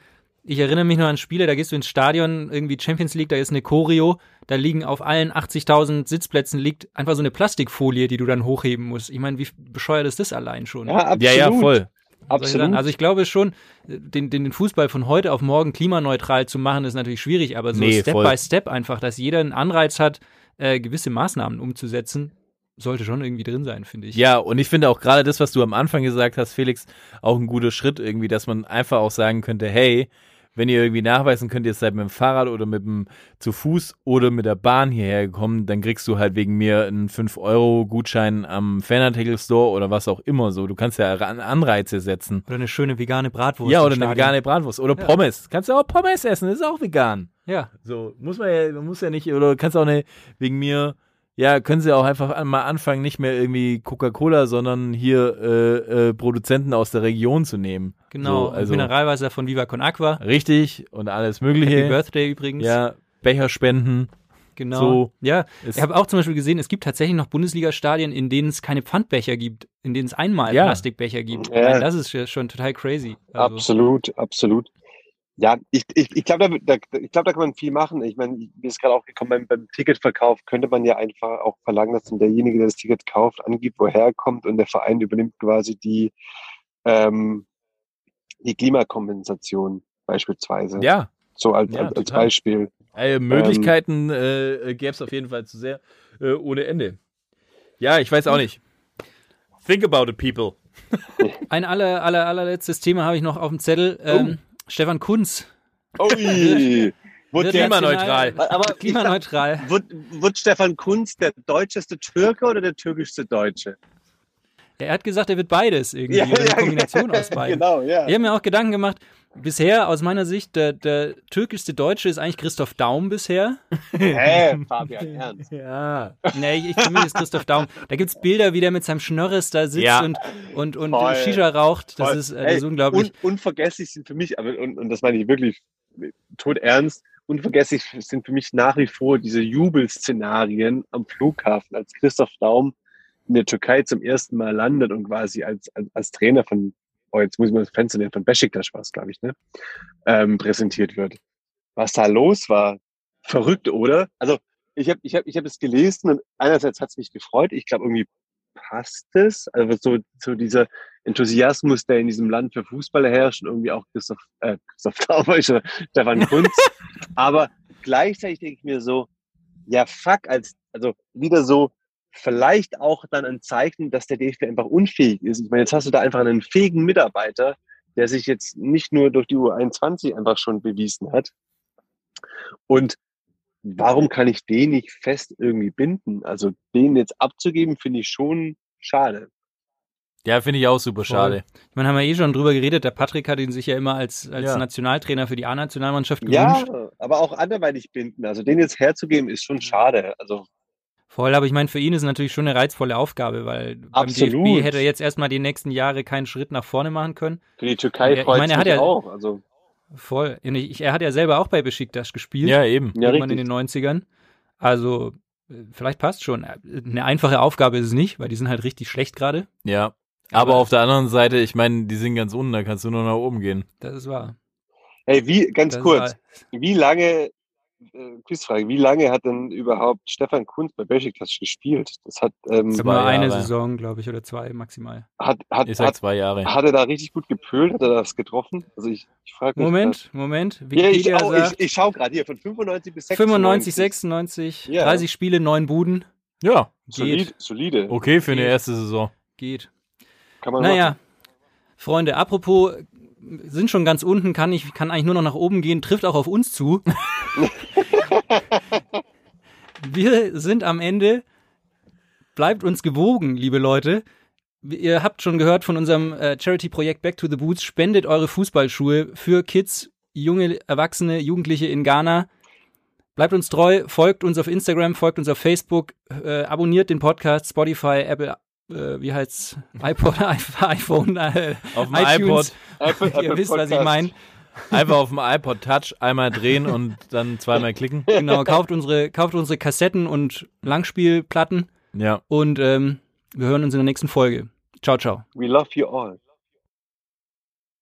ich erinnere mich noch an Spiele, da gehst du ins Stadion, irgendwie Champions League, da ist eine Choreo, da liegen auf allen 80.000 Sitzplätzen liegt einfach so eine Plastikfolie, die du dann hochheben musst. Ich meine, wie bescheuert ist das allein schon? Ja, absolut. Ja, ja, voll. Absolut. Also ich glaube schon, den, den, den Fußball von heute auf morgen klimaneutral zu machen, ist natürlich schwierig, aber so Nee, Step voll. by Step einfach, dass jeder einen Anreiz hat, äh, gewisse Maßnahmen umzusetzen, sollte schon irgendwie drin sein, finde ich. Ja, und ich finde auch gerade das, was du am Anfang gesagt hast, Felix, auch ein guter Schritt irgendwie, dass man einfach auch sagen könnte, hey, wenn ihr irgendwie nachweisen könnt, ihr seid mit dem Fahrrad oder mit dem zu Fuß oder mit der Bahn hierher gekommen, dann kriegst du halt wegen mir einen 5-Euro-Gutschein am Fanartikel Store oder was auch immer so. Du kannst ja An- Anreize setzen. Oder eine schöne vegane Bratwurst. ja, oder eine vegane Bratwurst. Oder Pommes. Kannst du auch Pommes essen, das ist auch vegan. Ja, So, muss man ja, man muss ja nicht, oder kannst auch eine, wegen mir, ja, können sie auch einfach mal anfangen, nicht mehr irgendwie Coca-Cola, sondern hier äh, äh, Produzenten aus der Region zu nehmen. genau. So, also Mineralwasser von Viva Con Aqua. richtig und alles Happy Mögliche. Birthday übrigens. Ja, Becher spenden. genau. so ja, ich habe auch zum Beispiel gesehen, es gibt tatsächlich noch Bundesliga-Stadien, in denen es keine Pfandbecher gibt, in denen es einmal Ja. Plastikbecher gibt. Ja. Meine, das ist ja schon total crazy. Also, Absolut, absolut. Ja, ich, ich, ich glaube, da, da, ich glaub, da kann man viel machen. Ich meine, mir ist gerade auch gekommen, beim, beim Ticketverkauf könnte man ja einfach auch verlangen, dass dann derjenige, der das Ticket kauft, angibt, woher er kommt und der Verein übernimmt quasi die, ähm, die Klimakompensation beispielsweise. Ja, So als, Ja, als. Beispiel. äh, Möglichkeiten äh, gäbe es auf jeden Fall zu sehr äh, ohne Ende. Ja, ich weiß auch nicht. Think about it, people. Ein aller, aller, allerletztes Thema habe ich noch auf dem Zettel. Ähm, Stefan Kunz. Ui! Wurde Wird klimaneutral. national- aber Klimaneutral. sag, wird, wird Stefan Kunz der deutscheste Türke oder der türkischste Deutsche? Er hat gesagt, er wird beides irgendwie. oder eine Kombination aus beiden. Genau, ja. Ich habe mir auch Gedanken gemacht, bisher aus meiner Sicht, der, der türkischste Deutsche ist eigentlich Christoph Daum bisher. Hä, Fabian, ernst. Ja. Nee, ich, mich ist Christoph Daum. Da gibt's Bilder, wie der mit seinem Schnörres da sitzt Ja. und, und, und Voll. Shisha raucht. Das Voll. ist, äh, das ist unglaublich. Un unvergesslich sind für mich, aber und, und das meine ich wirklich tot ernst, unvergesslich sind für mich nach wie vor diese Jubelszenarien am Flughafen, als Christoph Daum in der Türkei zum ersten Mal landet und quasi als, als, als Trainer von, oh, jetzt muss ich mal das Fenster nehmen, von Besiktas war es, glaube ich, ne, ähm, präsentiert wird. Was da los war, verrückt, oder? Also ich habe ich hab, ich hab es gelesen und einerseits hat es mich gefreut, ich glaube irgendwie passt es, also so, so dieser Enthusiasmus, der in diesem Land für Fußball herrscht und irgendwie auch Christoph, äh, Christoph Dauber, Stefan Kunz. Aber gleichzeitig denke ich mir so, ja fuck, als, also wieder so, vielleicht auch dann ein Zeichen, dass der DFB einfach unfähig ist. Ich meine, jetzt hast du da einfach einen fähigen Mitarbeiter, der sich jetzt nicht nur durch die U21 einfach schon bewiesen hat. Und warum kann ich den nicht fest irgendwie binden? Also den jetzt abzugeben, finde ich schon schade. Ja, finde ich auch super schade. Ich meine, haben wir eh schon drüber geredet. Der Patrick hat ihn sich ja immer als, als Ja. Nationaltrainer für die A-Nationalmannschaft Ja, gewünscht. aber auch anderweitig binden. Also den jetzt herzugeben, ist schon schade. Also Voll, aber ich meine, für ihn ist es natürlich schon eine reizvolle Aufgabe, weil beim Absolut. DFB hätte er jetzt erstmal die nächsten Jahre keinen Schritt nach vorne machen können. für die Türkei ich freut meine, er hat ja- auch. Also Voll. Ich, er hat ja selber auch bei Besiktas gespielt. Ja, eben. ja, irgendwann richtig. in den 90ern. Also, äh, vielleicht passt schon. Eine einfache Aufgabe ist es nicht, weil die sind halt richtig schlecht gerade. Ja. Aber, Aber- auf der anderen Seite, ich meine, die sind ganz unten, da kannst du nur nach oben gehen. Das ist wahr. Hey, wie, ganz Das kurz, wie lange, äh, Quizfrage, wie lange hat denn überhaupt Stefan Kunz bei Besiktas gespielt? Das hat, ähm, Zwei nur eine Jahre. Saison, glaube ich, oder zwei maximal. hat, hat, sag hat, zwei Jahre. hat er da richtig gut gepölt? Hat er das getroffen? Also ich, ich frage mich. Moment, Moment. grad. Ja, ich, sagt ich, ich schaue gerade hier von 95 bis 96. 95, 96, Ja. 30 Spiele, 9 Buden. Ja, Solid, Geht, solide. okay für eine Geht. erste Saison. geht. Kann man Naja, machen. Freunde, apropos, sind schon ganz unten, kann ich kann eigentlich nur noch nach oben gehen, trifft auch auf uns zu. Wir sind am Ende. Bleibt uns gewogen, liebe Leute. Ihr habt schon gehört von unserem äh, Charity-Projekt Back to the Boots. Spendet eure Fußballschuhe für Kids, junge Erwachsene, Jugendliche in Ghana. Bleibt uns treu, folgt uns auf Instagram, folgt uns auf Facebook, äh, abonniert den Podcast, Spotify, Apple, äh, wie heißt's? iPod, iPhone, äh, Auf dem iTunes. iPod Ihr wisst, was ich Podcast. meine. einfach auf dem iPod Touch einmal drehen und dann zweimal klicken. Genau, kauft unsere, kauft unsere Kassetten und Langspielplatten Ja. und ähm, wir hören uns in der nächsten Folge. Ciao, ciao. We love you all.